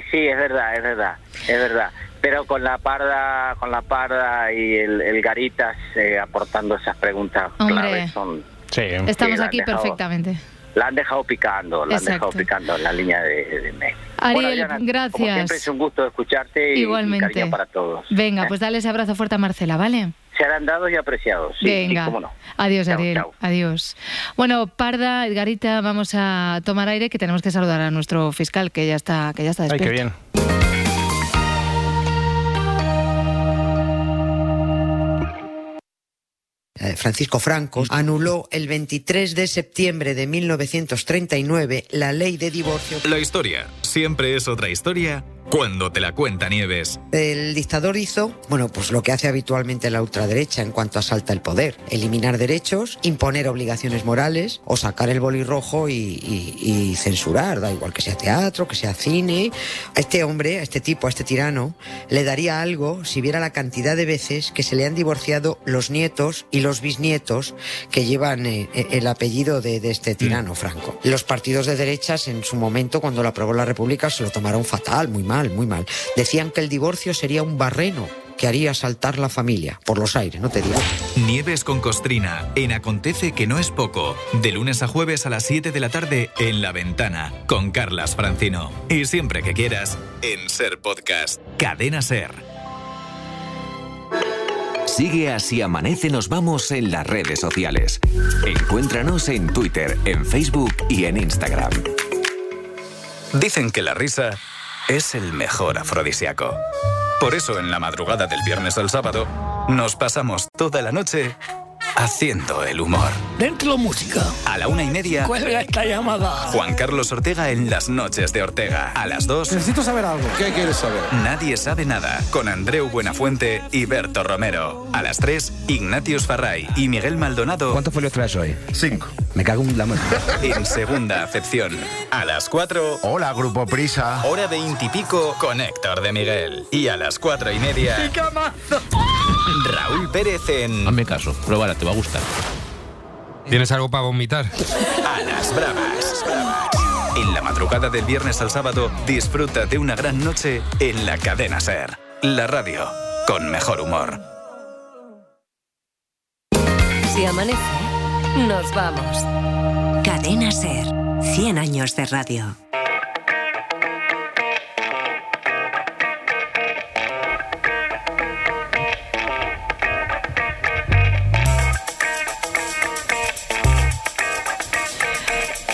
S13: Sí, sí, es verdad, es verdad, es verdad. Pero con la parda, con la parda y el, el Garitas eh, aportando esas preguntas
S1: Hombre.
S13: claves son.
S1: Estamos aquí
S13: dejado-
S1: perfectamente.
S13: La han dejado picando, la han dejado picando en la línea de, de Messi.
S1: Ariel,
S13: Diana, Como
S1: gracias.
S13: siempre es un gusto escucharte y, y
S1: Igualmente.
S13: cariño para todos.
S1: Venga,
S13: ¿eh?
S1: pues dale ese abrazo fuerte a Marcela, ¿vale?
S13: serán dados y apreciados. Sí, sí,
S1: Venga.
S13: cómo no.
S1: Adiós,
S13: Chao,
S1: Ariel.
S13: chao.
S1: Adiós. Bueno, Parda, Edgarita, vamos a tomar aire que tenemos que saludar a nuestro fiscal que ya está, que ya está
S2: Ay,
S1: despierto.
S2: qué bien.
S14: Eh, Francisco Franco anuló el 23 de septiembre de 1939 la ley de divorcio.
S15: La historia siempre es otra historia cuando te la cuenta Nieves.
S14: El dictador hizo, bueno, pues lo que hace habitualmente la ultraderecha en cuanto asalta el poder, eliminar derechos, imponer obligaciones morales o sacar el boli rojo y, y- y censurar, da igual que sea teatro, que sea cine. A este hombre, a este tipo, a este tirano, le daría algo si viera la cantidad de veces que se le han divorciado los nietos y los bisnietos que llevan eh, eh, el apellido de, de este tirano, Franco. Los partidos de derechas en su momento, cuando lo aprobó la República, se lo tomaron fatal, muy mal, muy mal. Decían que el divorcio sería un barreno que haría saltar la familia por los aires, no te digo.
S15: Nieves con Costrina en Acontece que no es poco. De lunes a jueves a las 7 de la tarde en La Ventana con Carlas Francino. Y siempre que quieras en Ser Podcast. Cadena Ser.
S4: Sigue así amanece nos vamos en las redes sociales. Encuéntranos en Twitter, en Facebook y en Instagram.
S15: Dicen que la risa es el mejor afrodisíaco. Por eso en la madrugada del viernes al sábado nos pasamos toda la noche haciendo el humor.
S6: Dentro música.
S15: A la una y media,
S6: Cuelga esta llamada.
S15: Juan Carlos Ortega en las noches de Ortega. A las dos,
S6: Necesito saber algo. ¿Qué quieres saber?
S15: Nadie sabe nada, con Andreu Buenafuente y Berto Romero. A las 3, Ignatius Farray y Miguel Maldonado. ¿Cuántos folios traes hoy? Cinco. Me cago en la mano. En segunda acepción. A las 4. Hola, Grupo Prisa. Hora veintipico con Héctor de Miguel. Y a las cuatro y media. Raúl Pérez en.
S16: Hazme caso, pruébala, te va a gustar. ¿Tienes algo para vomitar?
S15: A las bravas. En la madrugada del viernes al sábado, disfruta de una gran noche en la cadena Ser. La radio con mejor humor.
S9: Si amanece, nos vamos. Cadena Ser. 100 años de radio.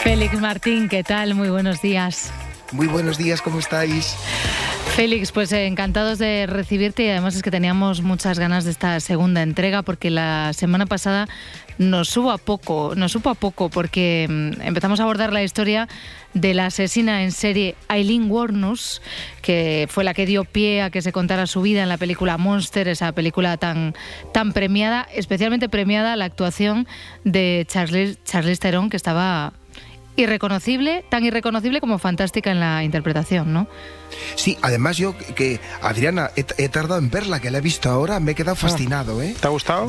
S1: Félix Martín, ¿qué tal? Muy buenos días.
S17: Muy buenos días, ¿cómo estáis?
S1: Félix, pues eh, encantados de recibirte y además es que teníamos muchas ganas de esta segunda entrega porque la semana pasada nos supo a poco, nos supo a poco porque mm, empezamos a abordar la historia de la asesina en serie Eileen Warnus, que fue la que dio pie a que se contara su vida en la película Monster, esa película tan, tan premiada, especialmente premiada la actuación de Charlize, Charlize Theron, que estaba irreconocible, tan irreconocible como fantástica en la interpretación, ¿no?
S17: Sí, además yo que- que Adriana he, he tardado en verla, que la he visto ahora, me he quedado fascinado, ¿eh?
S2: ¿Te ha gustado?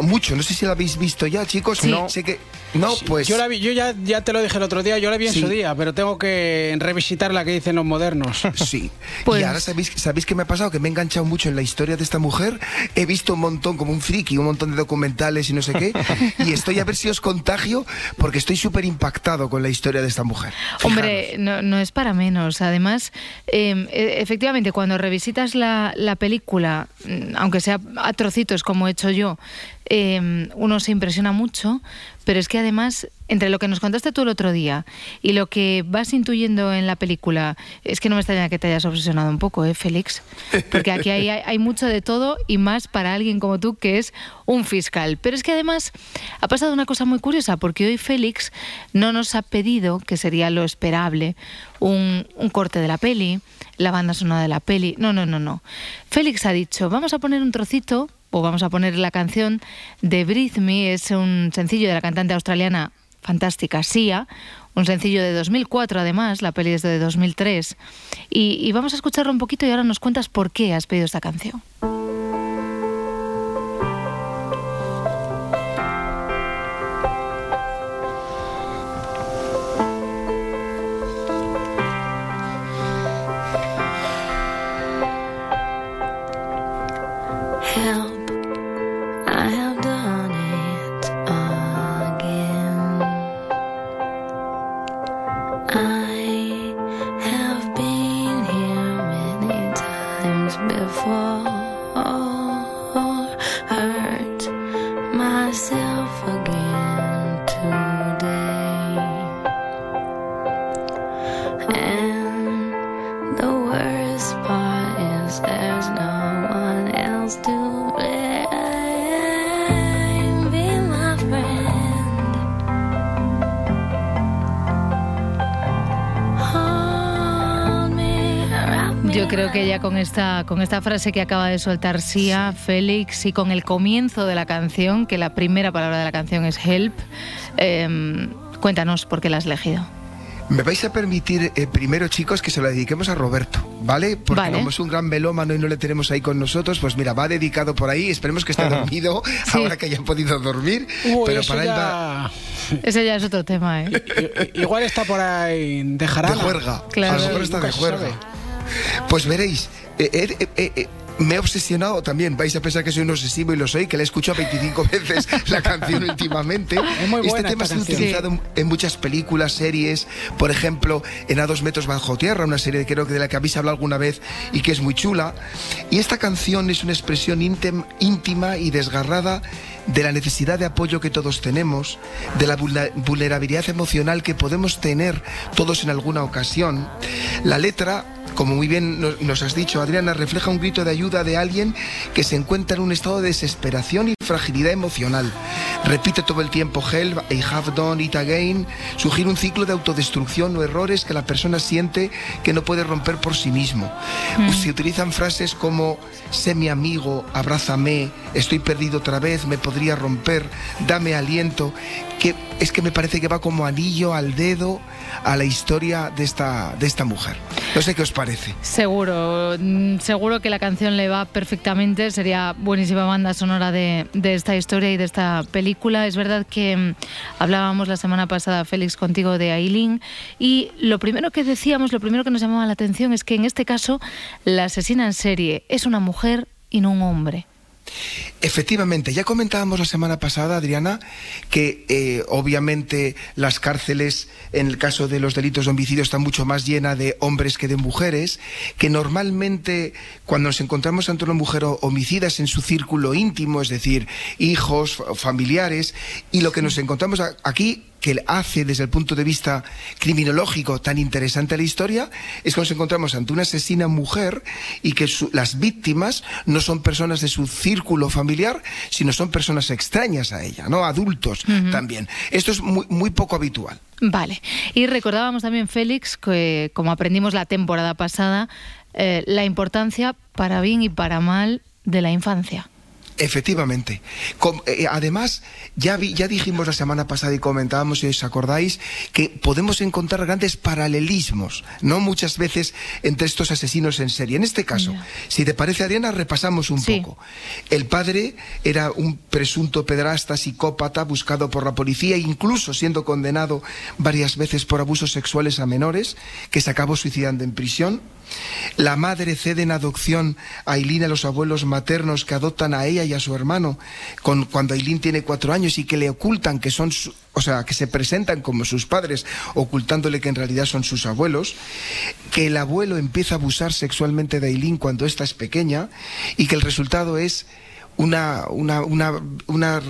S17: mucho, no sé si la habéis visto ya, chicos.
S3: Sí.
S17: No, sé que no, pues
S3: Yo, la vi, yo ya, ya te lo dije el otro día, yo la vi en
S17: Sí.
S3: su día, pero tengo que revisitar la que dicen los modernos.
S17: Sí.
S3: Pues-
S17: Y ahora sabéis, sabéis qué me ha pasado, que me he enganchado mucho en la historia de esta mujer. He visto un montón, como un friki, un montón de documentales y no sé qué. y estoy a ver si os contagio, porque estoy súper impactado con la historia de esta mujer.
S1: Hombre, no, no es para menos. Además, eh, e- efectivamente, cuando revisitas la, la película, mm, aunque sea a trocitos como he hecho yo, eh, uno se impresiona mucho, pero es que además, entre lo que nos contaste tú el otro día y lo que vas intuyendo en la película, es que no me extraña que te hayas obsesionado un poco, ¿eh, Félix? Porque aquí hay, mucho de todo y más para alguien como tú que es un fiscal. Pero es que además ha pasado una cosa muy curiosa, porque hoy Félix no nos ha pedido, que sería lo esperable, un, un corte de la peli, la banda sonora de la peli. No, no, no, no. Félix ha dicho, vamos a poner un trocito, o vamos a poner la canción de Breathe Me, es un sencillo de la cantante australiana fantástica Sia, un sencillo de 2004 además, la peli es de 2003, y, y vamos a escucharlo un poquito y ahora nos cuentas por qué has pedido esta canción. Con esta, con esta frase que acaba de soltar Sia, Félix, y con el comienzo de la canción, que la primera palabra de la canción es help, em, cuéntanos por qué la has elegido.
S17: Me vais a permitir eh, primero, chicos, que se lo dediquemos a Roberto, ¿vale? Porque como es un gran melómano y no le tenemos ahí con nosotros, pues mira, va dedicado por ahí. Esperemos que esté dormido ahora que haya podido dormir. pero para él va...
S1: Ese ya es otro tema, ¿eh?
S3: Igual está por ahí de jarana.
S17: De juerga.
S1: Claro.
S17: A lo mejor está de juerga. Pues veréis, eh, eh, me he obsesionado también, vais a pensar que soy un obsesivo y lo soy, que le he escuchado 25 veces la canción últimamente. este tema se ha utilizado en muchas películas, series, por ejemplo, en A dos metros bajo tierra, una serie creo que de la que habéis hablado alguna vez y que es muy chula. Y esta canción es una expresión íntima y desgarrada de la necesidad de apoyo que todos tenemos, de la vulnerabilidad emocional que podemos tener todos en alguna ocasión. La letra como muy bien nos has dicho, Adriana, refleja un grito de ayuda de alguien que se encuentra en un estado de desesperación y fragilidad emocional. Repite todo el tiempo help, I have done it again. Sugiere un ciclo de autodestrucción o errores que la persona siente que no puede romper por sí mismo. Mm. Se utilizan frases como sé mi amigo, abrázame, estoy perdido otra vez, me podría romper, dame aliento, que es que me parece que va como anillo al dedo a la historia de esta, de esta mujer. No sé qué os parece.
S1: Seguro, mm, seguro que la canción le va perfectamente, sería buenísima banda sonora de, de esta historia y de esta película. Es verdad que mm, hablábamos la semana pasada, Félix, contigo de Aileen, y lo primero que decíamos, lo primero que nos llamaba la atención es que en este caso la asesina en serie es una mujer y no un hombre.
S17: Efectivamente, ya comentábamos la semana pasada, Adriana, que eh, obviamente las cárceles, en el caso de los delitos de homicidio, están mucho más llenas de hombres que de mujeres, que normalmente cuando nos encontramos ante una mujer homicida es en su círculo íntimo, es decir, hijos, familiares, y lo que nos encontramos aquí que hace desde el punto de vista criminológico tan interesante la historia es que nos encontramos ante una asesina mujer y que las víctimas no son personas de su círculo familiar, sino son personas extrañas a ella, ¿no? Adultos también. Esto es muy, muy poco habitual.
S1: Vale. Y recordábamos también, Félix, que como aprendimos la temporada pasada, eh, la importancia para bien y para mal de la infancia.
S17: Efectivamente. Eh, además, ya, ya dijimos la semana pasada y comentábamos, si os acordáis, que podemos encontrar grandes paralelismos, ¿no? Muchas veces entre estos asesinos en serie. En este caso, si te parece, Adriana, repasamos un poco. El padre era un presunto pedrasta, psicópata, buscado por la policía, incluso siendo condenado varias veces por abusos sexuales a menores, que se acabó suicidando en prisión. La madre cede en adopción a Aileen a los abuelos maternos que adoptan a ella y a su hermano cuando Aileen tiene cuatro años y que le ocultan que son, o sea, que se presentan como sus padres, ocultándole que en realidad son sus abuelos, que el abuelo empieza a abusar sexualmente de Aileen cuando ésta es pequeña y que el resultado es una, una, una,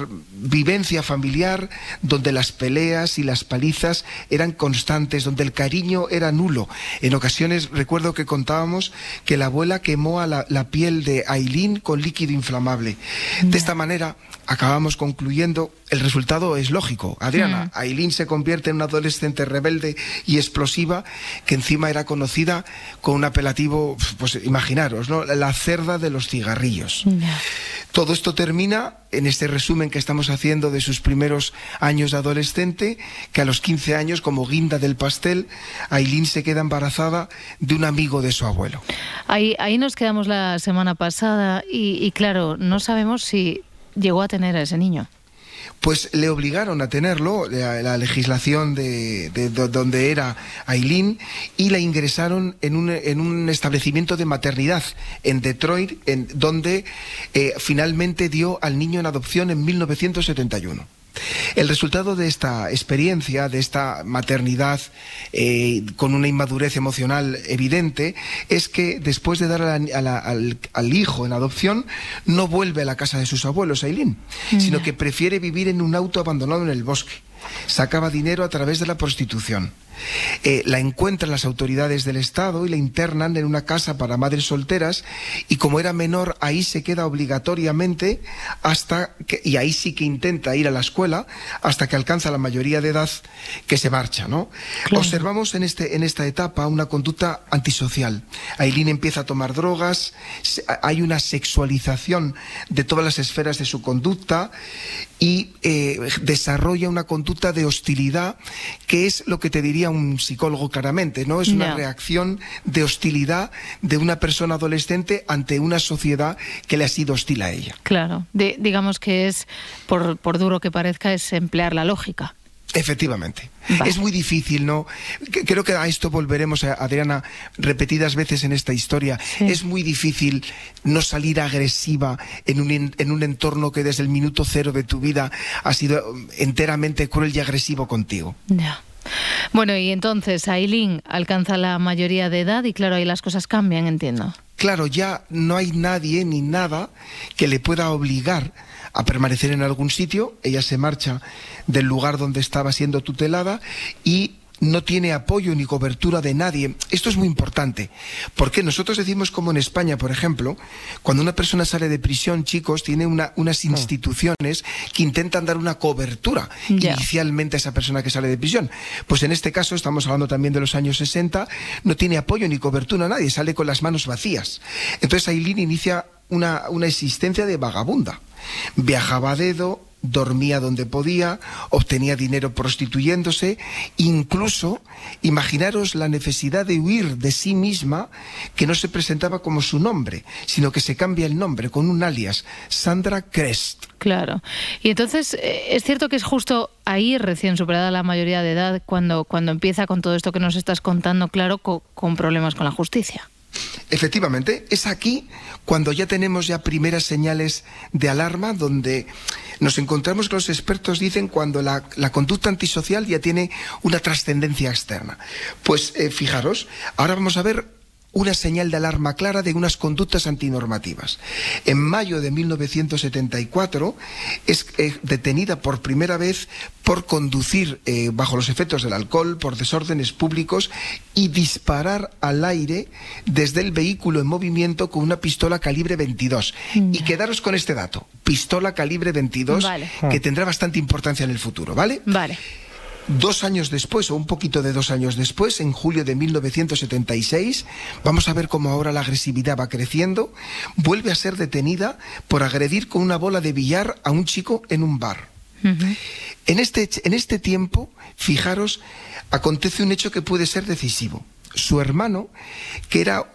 S17: vivencia familiar donde las peleas y las palizas eran constantes, donde el cariño era nulo. En ocasiones recuerdo que contábamos que la abuela quemó a la, la piel de Aileen con líquido inflamable. De esta manera acabamos concluyendo, el resultado es lógico. Adriana, mm. Aileen se convierte en una adolescente rebelde y explosiva que encima era conocida con un apelativo, pues imaginaros, ¿no? La cerda de los cigarrillos. Todo esto termina en este resumen que estamos haciendo de sus primeros años de adolescente, que a los 15 años, como guinda del pastel, Aileen se queda embarazada de un amigo de su abuelo.
S1: Ahí, ahí nos quedamos la semana pasada y claro, no sabemos si llegó a tener a ese niño?
S17: Pues le obligaron a tenerlo, la, legislación de, donde era Aileen, y la ingresaron en un, en un establecimiento de maternidad en Detroit, en, donde eh, finalmente dio al niño en adopción en 1971. El resultado de esta experiencia, de esta maternidad eh, con una inmadurez emocional evidente, es que después de dar al, hijo en adopción, no vuelve a la casa de sus abuelos, Aileen, sino que prefiere vivir en un auto abandonado en el bosque. Sacaba dinero a través de la prostitución. Eh, la encuentran las autoridades del Estado y la internan en una casa para madres solteras y como era menor ahí se queda obligatoriamente hasta que, y ahí sí que intenta ir a la escuela hasta que alcanza la mayoría de edad que se marcha, ¿no? Observamos en, este, en esta etapa una conducta antisocial. Aileen empieza a tomar drogas, hay una sexualización de todas las esferas de su conducta y eh, desarrolla una conducta de hostilidad que es lo que te diría un psicólogo claramente, ¿no? Es una reacción de hostilidad de una persona adolescente ante una sociedad que le ha sido hostil a ella.
S1: Claro, Di- digamos que es, por, por duro que parezca, es emplear la lógica.
S17: Efectivamente. Es muy difícil, ¿no? Creo que a esto volveremos, a Adriana, repetidas veces en esta historia. Es muy difícil no salir agresiva en un, en- un entorno que desde el minuto cero de tu vida ha sido enteramente cruel y agresivo contigo.
S1: Ya. Bueno, y entonces Aileen alcanza la mayoría de edad y claro, ahí las cosas cambian, entiendo.
S17: Claro, ya no hay nadie ni nada que le pueda obligar a permanecer en algún sitio. Ella se marcha del lugar donde estaba siendo tutelada y no tiene apoyo ni cobertura de nadie. Esto es muy importante, porque nosotros decimos como en España, por ejemplo, cuando una persona sale de prisión, chicos, tiene una- unas instituciones que intentan dar una cobertura inicialmente a esa persona que sale de prisión. Pues en este caso, estamos hablando también de los años 60, no tiene apoyo ni cobertura a nadie, sale con las manos vacías. Entonces Aileen inicia una, una existencia de vagabunda. Viajaba a dedo, dormía donde podía, obtenía dinero prostituyéndose, incluso imaginaros la necesidad de huir de sí misma, que no se presentaba como su nombre, sino que se cambia el nombre con un alias, Sandra Crest.
S1: Claro. Y entonces, eh, es cierto que es justo ahí, recién superada la mayoría de edad, cuando, cuando empieza con todo esto que nos estás contando, claro, co- con problemas con la justicia.
S17: Efectivamente, es aquí cuando ya tenemos ya primeras señales de alarma, donde nos encontramos que los expertos dicen cuando la, conducta antisocial ya tiene una trascendencia externa. Pues eh, fijaros, ahora vamos a ver una señal de alarma clara de unas conductas antinormativas. En mayo de 1974 es eh, detenida por primera vez por conducir eh, bajo los efectos del alcohol, por desórdenes públicos y disparar al aire desde el vehículo en movimiento con una pistola calibre 22. Y quedaros con este dato, pistola calibre 22,
S1: Vale.
S17: que tendrá bastante importancia en el futuro, ¿vale?
S1: Vale.
S17: Dos años después, o un poquito de dos años después, en julio de 1976, vamos a ver cómo ahora la agresividad va creciendo, vuelve a ser detenida por agredir con una bola de billar a un chico en un bar. En este, en este tiempo, fijaros, acontece un hecho que puede ser decisivo. Su hermano, que era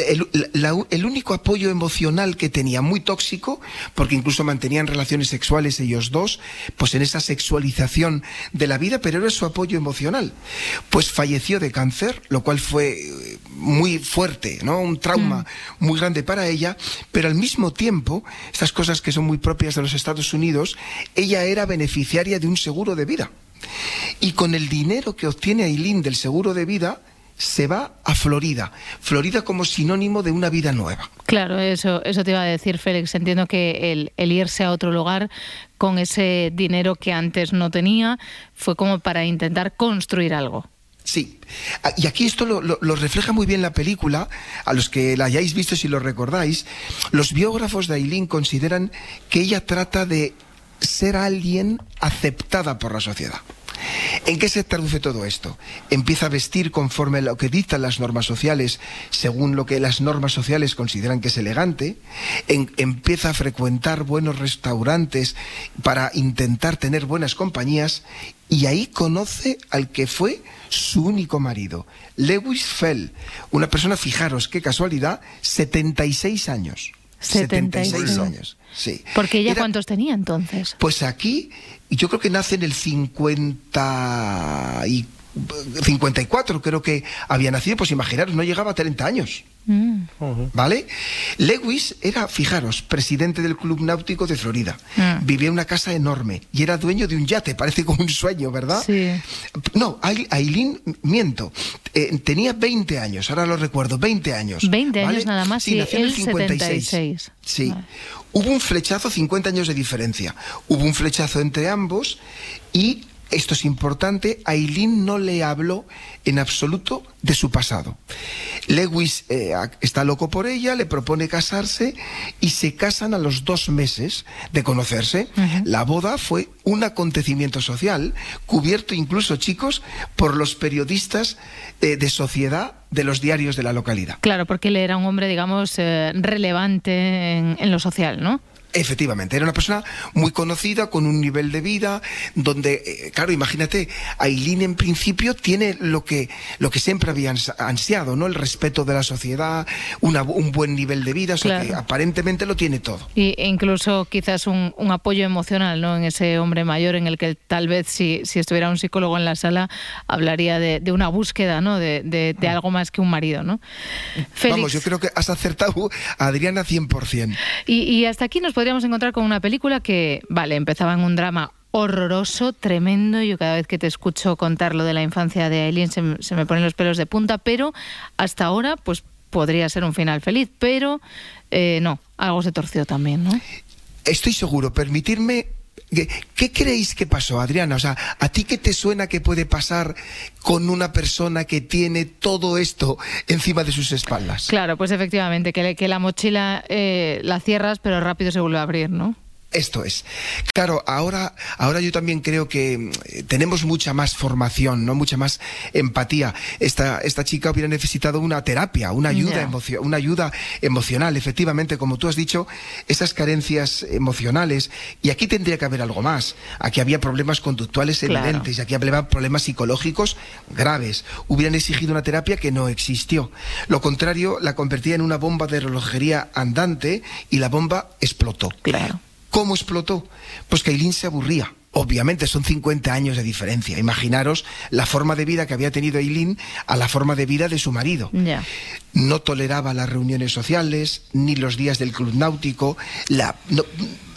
S17: el, la- el único apoyo emocional que tenía, muy tóxico, porque incluso mantenían relaciones sexuales ellos dos, pues en esa sexualización de la vida, pero era su apoyo emocional. Pues falleció de cáncer, lo cual fue eh, muy fuerte, ¿no? Un trauma muy grande para ella, pero al mismo tiempo, estas cosas que son muy propias de los Estados Unidos, ella era beneficiaria de un seguro de vida. Y con el dinero que obtiene Aileen del seguro de vida, se va a Florida. Florida como sinónimo de una vida nueva.
S1: Claro, eso, eso te iba a decir, Félix. Entiendo que el, el irse a otro lugar con ese dinero que antes no tenía fue como para intentar construir algo.
S17: Sí, Ah, y aquí esto lo, lo- lo refleja muy bien la película, a los que la hayáis visto si lo recordáis, los biógrafos de Aileen consideran que ella trata de ser alguien aceptada por la sociedad. ¿En qué se traduce todo esto? Empieza a vestir conforme a lo que dictan las normas sociales, según lo que las normas sociales consideran que es elegante, empieza a frecuentar buenos restaurantes para intentar tener buenas compañías y ahí conoce al que fue su único marido, Lewis Fell, una persona, fijaros qué casualidad, 76 años.
S1: 76
S17: años, sí.
S1: Porque ella
S17: Era-
S1: cuántos tenía entonces.
S17: pues aquí, yo creo que nace en el 50 y 54, creo que había nacido, pues imaginaros, no llegaba a 30 años.
S1: Mm.
S17: ¿Vale? Lewis era, fijaros, presidente del Club Náutico de Florida.
S1: Mm.
S17: Vivía en una casa enorme y era dueño de un yate, parece como un sueño, ¿verdad?
S1: Sí.
S17: No, Ai- Aileen, miento, eh, tenía 20 años, ahora lo recuerdo, 20 años.
S1: 20 años
S17: ¿vale?
S1: nada más
S17: Sí,
S1: y
S17: nació en el
S1: él 76.
S17: Sí. Hubo un flechazo, 50 años de diferencia. Hubo un flechazo entre ambos y esto es importante, Aileen no le habló en absoluto de su pasado. Lewis eh, está loco por ella, le propone casarse y se casan a los dos meses de conocerse. La boda fue un acontecimiento social, cubierto incluso, chicos, por los periodistas eh, de sociedad de los diarios de la localidad.
S1: Claro, porque él era un hombre, digamos, eh, relevante en, en lo social, ¿no?
S17: Efectivamente, era una persona muy conocida, con un nivel de vida, donde, eh, claro, imagínate, Aileen en principio tiene lo que, lo que siempre había ans- ansiado, ¿no? El respeto de la sociedad, una- un buen nivel de vida, o sea que
S1: Claro.
S17: aparentemente lo tiene todo.
S1: Y, e incluso quizás un, un apoyo emocional ¿no? en ese hombre mayor en el que tal vez si, si estuviera un psicólogo en la sala hablaría de, de una búsqueda ¿no? de, de- de algo más que un marido. ¿no? Félix,
S17: Vamos, yo creo que has acertado Adriana 100%.
S1: y, y hasta aquí nos podríamos encontrar con una película que, vale, empezaba en un drama horroroso, tremendo. Yo cada vez que te escucho contar lo de la infancia de Aileen se, me- ponen los pelos de punta, pero hasta ahora pues podría ser un final feliz, pero eh, no, algo se torció también, ¿no?
S17: Estoy seguro, permitirme... ¿Qué, creéis que pasó, Adriana? O sea, ¿a ti qué te suena que puede pasar con una persona que tiene todo esto encima de sus espaldas?
S1: Claro, pues efectivamente, que, que la mochila eh, la cierras, pero rápido se vuelve a abrir, ¿no?
S17: Esto es. Claro, ahora, ahora yo también creo que mm, tenemos mucha más formación, ¿no? Mucha más empatía. Esta, esta chica hubiera necesitado una terapia, una ayuda, emocio- una ayuda emocional, efectivamente, como tú has dicho, esas carencias emocionales. Y aquí tendría que haber algo más. Aquí había problemas conductuales
S1: Claro.
S17: evidentes, y aquí había problemas psicológicos graves. Hubieran exigido una terapia que no existió. Lo contrario, la convertía en una bomba de relojería andante y la bomba explotó.
S1: Claro.
S17: ¿Cómo explotó? Pues que Aileen se aburría. Obviamente son 50 años de diferencia. Imaginaros la forma de vida que había tenido Aileen a la forma de vida de su marido. No toleraba las reuniones sociales, ni los días del club náutico, la, no,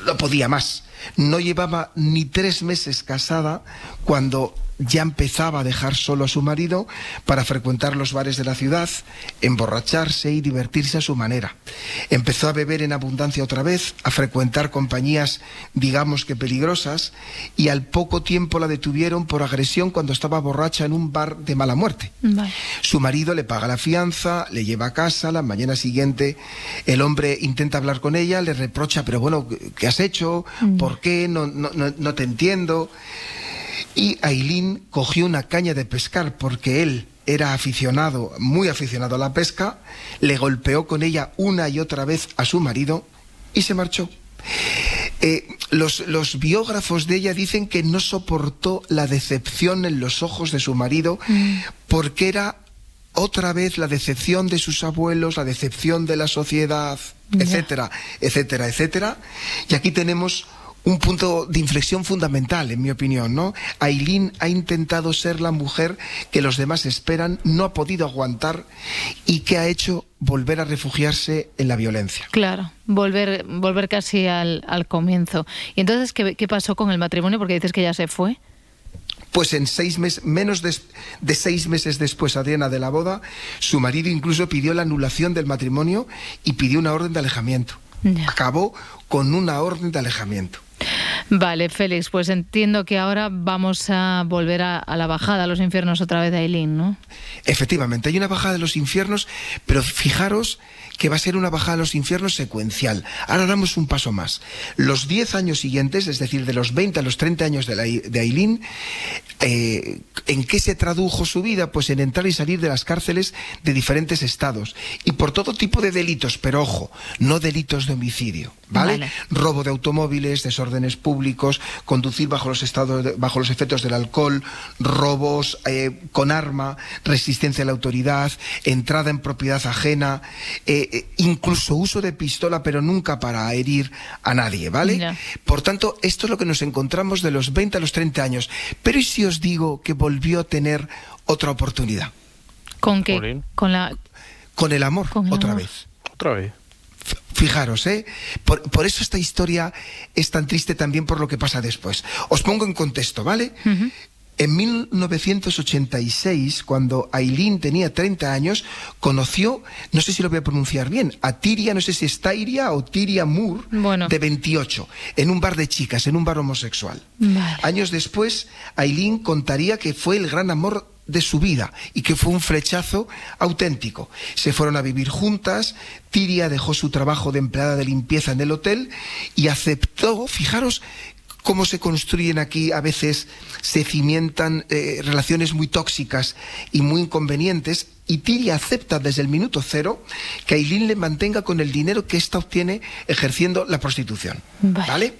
S17: no podía más. No llevaba ni tres meses casada cuando ya empezaba a dejar solo a su marido para frecuentar los bares de la ciudad, emborracharse y divertirse a su manera. Empezó a beber en abundancia otra vez, a frecuentar compañías, digamos que peligrosas, y al poco tiempo la detuvieron por agresión cuando estaba borracha en un bar de mala muerte.
S1: Vale.
S17: Su marido le paga la fianza, le lleva a casa, la mañana siguiente el hombre intenta hablar con ella, le reprocha, pero bueno, ¿qué has hecho? ¿Por qué? No, no, no, no te entiendo. Y Aileen cogió una caña de pescar porque él era aficionado, muy aficionado a la pesca, le golpeó con ella una y otra vez a su marido y se marchó. Eh, los, los biógrafos de ella dicen que no soportó la decepción en los ojos de su marido porque era otra vez la decepción de sus abuelos, la decepción de la sociedad, etcétera, etcétera, etcétera. Y aquí tenemos un punto de inflexión fundamental, en mi opinión, ¿no? Aileen ha intentado ser la mujer que los demás esperan, no ha podido aguantar y que ha hecho volver a refugiarse en la violencia.
S1: Claro, volver, volver casi al, al comienzo. ¿Y entonces ¿qué, qué pasó con el matrimonio? Porque dices que ya se fue.
S17: Pues en seis meses, menos de, de seis meses después, Adriana, de la boda, su marido incluso pidió la anulación del matrimonio y pidió una orden de alejamiento. Acabó con una orden de alejamiento.
S1: Vale, Félix, pues entiendo que ahora vamos a volver a, a la bajada a los infiernos otra vez de Aileen, ¿no?
S17: Efectivamente, hay una bajada de los infiernos, pero fijaros que va a ser una bajada a los infiernos secuencial. Ahora damos un paso más. Los 10 años siguientes, es decir, de los 20 a los 30 años de, la, de Aileen, eh, ¿en qué se tradujo su vida? Pues en entrar y salir de las cárceles de diferentes estados. Y por todo tipo de delitos, pero ojo, no delitos de homicidio, ¿vale?
S1: Vale.
S17: Robo de automóviles, desórdenes públicos, conducir bajo los, estados de- bajo los efectos del alcohol, robos eh, con arma, resistencia a la autoridad, entrada en propiedad ajena, eh, eh, incluso uso de pistola, pero nunca para herir a nadie, ¿vale? Por tanto, esto es lo que nos encontramos de los 20 a los 30 años. Pero ¿y si os digo que volvió a tener otra oportunidad?
S1: ¿Con qué? Con la...
S17: Con el amor,
S1: Con el
S17: otra
S1: amor.
S17: vez.
S2: Otra vez.
S17: Fijaros, ¿eh? Por, por eso esta historia es tan triste también por lo que pasa después. Os pongo en contexto, ¿vale? En 1986, cuando Aileen tenía 30 años, conoció, no sé si lo voy a pronunciar bien, a Tiria, no sé si es Tyria o Tiria Moore, de 28, en un bar de chicas, en un bar homosexual. Años después, Aileen contaría que fue el gran amor de su vida y que fue un flechazo auténtico. Se fueron a vivir juntas, Tiria dejó su trabajo de empleada de limpieza en el hotel y aceptó, fijaros cómo se construyen aquí, a veces se cimientan eh, relaciones muy tóxicas y muy inconvenientes, y Tiria acepta desde el minuto cero que Aileen le mantenga con el dinero que ésta obtiene ejerciendo la prostitución. ¿Vale?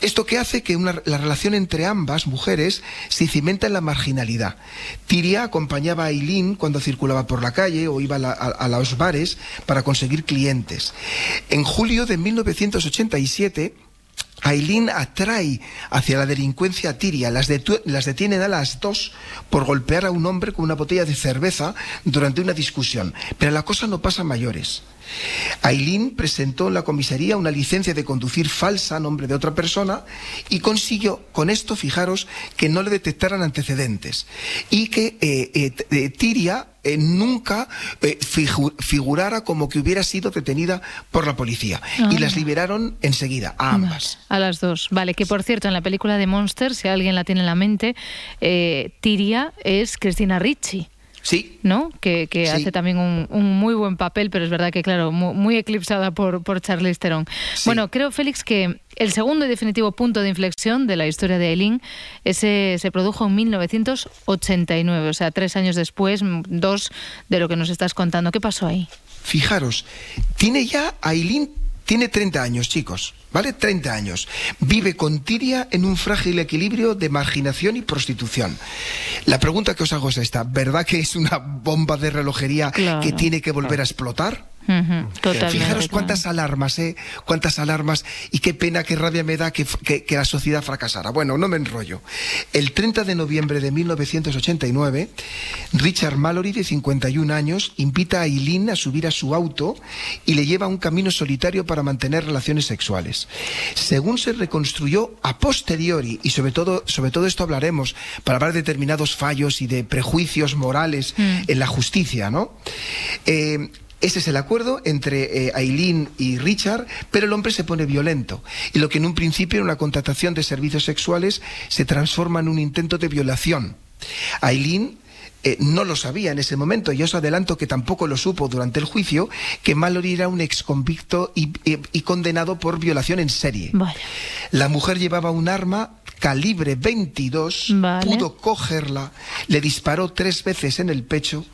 S17: Esto que hace que la relación entre ambas mujeres se cimenta en la marginalidad. Tiria acompañaba a Aileen cuando circulaba por la calle o iba a, a los bares para conseguir clientes. En julio de 1987, Aileen atrae hacia la delincuencia a Tiria, las, las, detienen a las dos por golpear a un hombre con una botella de cerveza durante una discusión. Pero la cosa no pasa a mayores. Aileen presentó en la comisaría una licencia de conducir falsa a nombre de otra persona y consiguió con esto, fijaros, que no le detectaran antecedentes y que eh, eh, eh, Tiria nunca figurara como que hubiera sido detenida por la policía. Y ah. las liberaron enseguida, a ambas.
S1: a las dos. Vale, que por cierto, en la película de Monster, si alguien la tiene en la mente, Tiria es Cristina Ricci.
S17: Sí.
S1: ¿No? Que, hace también un, muy buen papel, pero es verdad que, claro, muy, eclipsada por, por Charlize Theron. Bueno, creo, Félix, que el segundo y definitivo punto de inflexión de la historia de Eileen ese se produjo en 1989, o sea, tres años después, dos de lo que nos estás contando. ¿Qué pasó ahí?
S17: Fijaros, tiene ya Eileen tiene 30 años, chicos, ¿vale? 30 años. Vive con Tiria en un frágil equilibrio de marginación y prostitución. La pregunta que os hago es esta, ¿verdad que es una bomba de relojería que tiene que volver a explotar? Fijaros cuántas alarmas, ¿eh? Cuántas alarmas y qué pena, qué rabia me da que, la sociedad fracasara. Bueno, no me enrollo. El 30 de noviembre de 1989, Richard Mallory, de 51 años, invita a Eileen a subir a su auto y le lleva a un camino solitario para mantener relaciones sexuales. Según se reconstruyó a posteriori, y sobre todo, sobre todo esto hablaremos, para hablar de determinados fallos y de prejuicios morales mm. en la justicia, ¿no? Eh, ese es el acuerdo entre eh, Aileen y Richard, pero el hombre se pone violento. Y lo que en un principio era una contratación de servicios sexuales se transforma en un intento de violación. Aileen eh, no lo sabía en ese momento, y os adelanto que tampoco lo supo durante el juicio, que Mallory era un exconvicto y, y, condenado por violación en serie. La mujer llevaba un arma calibre 22, pudo cogerla, le disparó tres veces en el pecho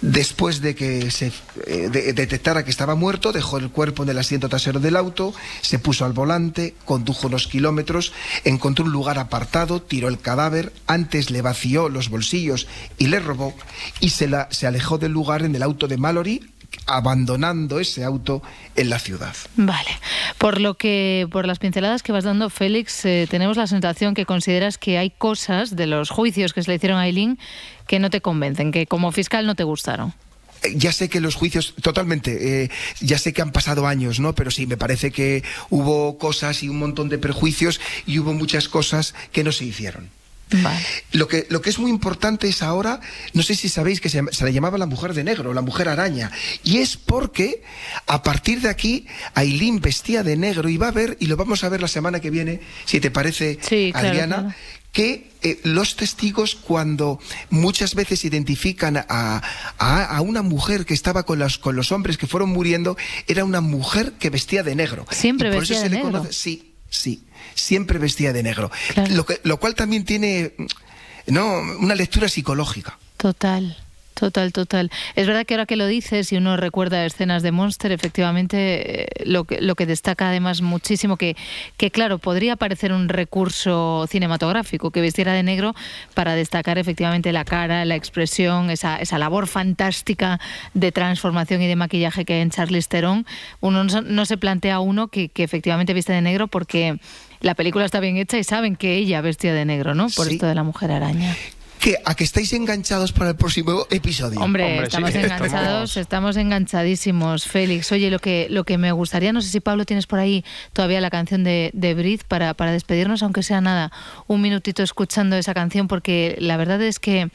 S17: Después de que se eh, detectara que estaba muerto, dejó el cuerpo en el asiento trasero del auto, se puso al volante, condujo unos kilómetros, encontró un lugar apartado, tiró el cadáver, antes le vació los bolsillos y le robó, y se, la, se alejó del lugar en el auto de Mallory, abandonando ese auto en la ciudad.
S1: Vale. Por lo que, por las pinceladas que vas dando, Félix, eh, tenemos la sensación que consideras que hay cosas de los juicios que se le hicieron a Eileen que no te convencen, que como fiscal no te gustaron
S17: eh, ya sé que los juicios, totalmente, eh, ya sé que han pasado años, ¿no? Pero sí, me parece que hubo cosas y un montón de prejuicios y hubo muchas cosas que no se hicieron. Lo, que, lo que es muy importante es ahora, no sé si sabéis que se, se, le llamaba la mujer de negro, la mujer araña, y es porque a partir de aquí Aileen vestía de negro y va a ver, y lo vamos a ver la semana que viene, si te parece, Adriana, que eh, los testigos cuando muchas veces identifican a, a, una mujer que estaba con los, con los hombres que fueron muriendo, era una mujer que vestía de negro.
S1: Siempre vestía de negro.
S17: sí, sí siempre vestía de negro. Lo, que, lo cual también tiene no, una lectura psicológica.
S1: Total. Total, total. Es verdad que ahora que lo dices y uno recuerda escenas de Monster, efectivamente eh, lo que, lo que destaca además muchísimo que, que, claro, podría parecer un recurso cinematográfico que vestiera de negro para destacar efectivamente la cara, la expresión, esa, esa labor fantástica de transformación y de maquillaje que hay en Charlize Theron. Uno no, se plantea uno que, que efectivamente viste de negro porque la película está bien hecha y saben que ella vestía de negro, ¿no? Por esto de la mujer araña.
S17: que a que estáis enganchados para el próximo episodio.
S1: Hombre, estamos enganchados, estamos enganchadísimos, Félix. Oye, lo que, lo que me gustaría, no sé si Pablo tienes por ahí todavía la canción de, de Brit para, para despedirnos, aunque sea nada, un minutito escuchando esa canción, porque la verdad es que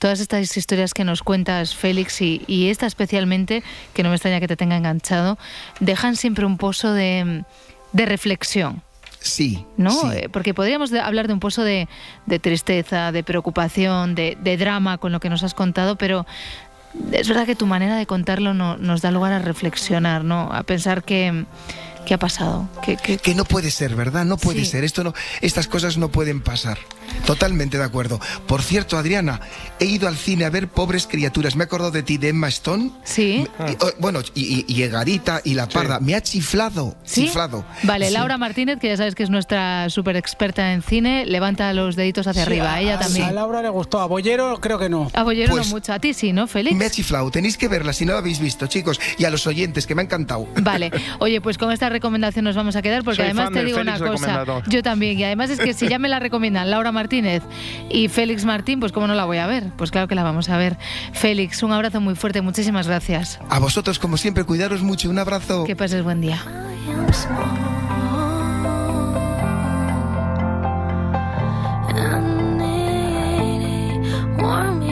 S1: todas estas historias que nos cuentas, Félix, y, y esta especialmente, que no me extraña que te tenga enganchado, dejan siempre un pozo de, de reflexión.
S17: Sí.
S1: ¿No?
S17: sí.
S1: Eh, Porque podríamos hablar de un pozo de, de tristeza, de preocupación, de, de drama con lo que nos has contado, pero es verdad que tu manera de contarlo no- nos da lugar a reflexionar, ¿no? A pensar que, ¿qué ha pasado? Que, que-
S17: Que no puede ser, ¿verdad? No puede
S1: Sí.
S17: ser. Esto no, estas cosas no pueden pasar. Totalmente de acuerdo. Por cierto, Adriana, he ido al cine a ver Pobres Criaturas. Me he acordado de ti, de Emma Stone.
S1: Sí.
S17: Y, oh, bueno, y, y, y Egarita y La Parda. Me ha chiflado.
S1: ¿Sí?
S17: Chiflado.
S1: Vale,
S17: Sí.
S1: Laura Martínez, que ya sabes que es nuestra súper experta en cine, levanta los deditos hacia
S3: Sí,
S1: arriba.
S3: a-
S1: Ella
S3: a-
S1: también.
S3: A Laura le gustó, a Bollero creo que no.
S1: A Bollero
S17: Pues-
S1: no mucho. A ti sí, ¿no, Félix?
S17: Me ha chiflado. Tenéis que verla si no la habéis visto, chicos. Y a los oyentes, que me ha encantado.
S1: Vale, oye, pues con esta recomendación nos vamos a quedar porque
S2: Soy
S1: además te digo
S2: Félix
S1: una cosa, yo también, y además es que si ya me la recomiendan Laura Martínez y Félix Martín, pues cómo no la voy a ver, pues claro que la vamos a ver. Félix, un abrazo muy fuerte, muchísimas gracias.
S17: A vosotros, como siempre, cuidaros mucho. Un abrazo.
S1: Que pases buen día.
S10: Warm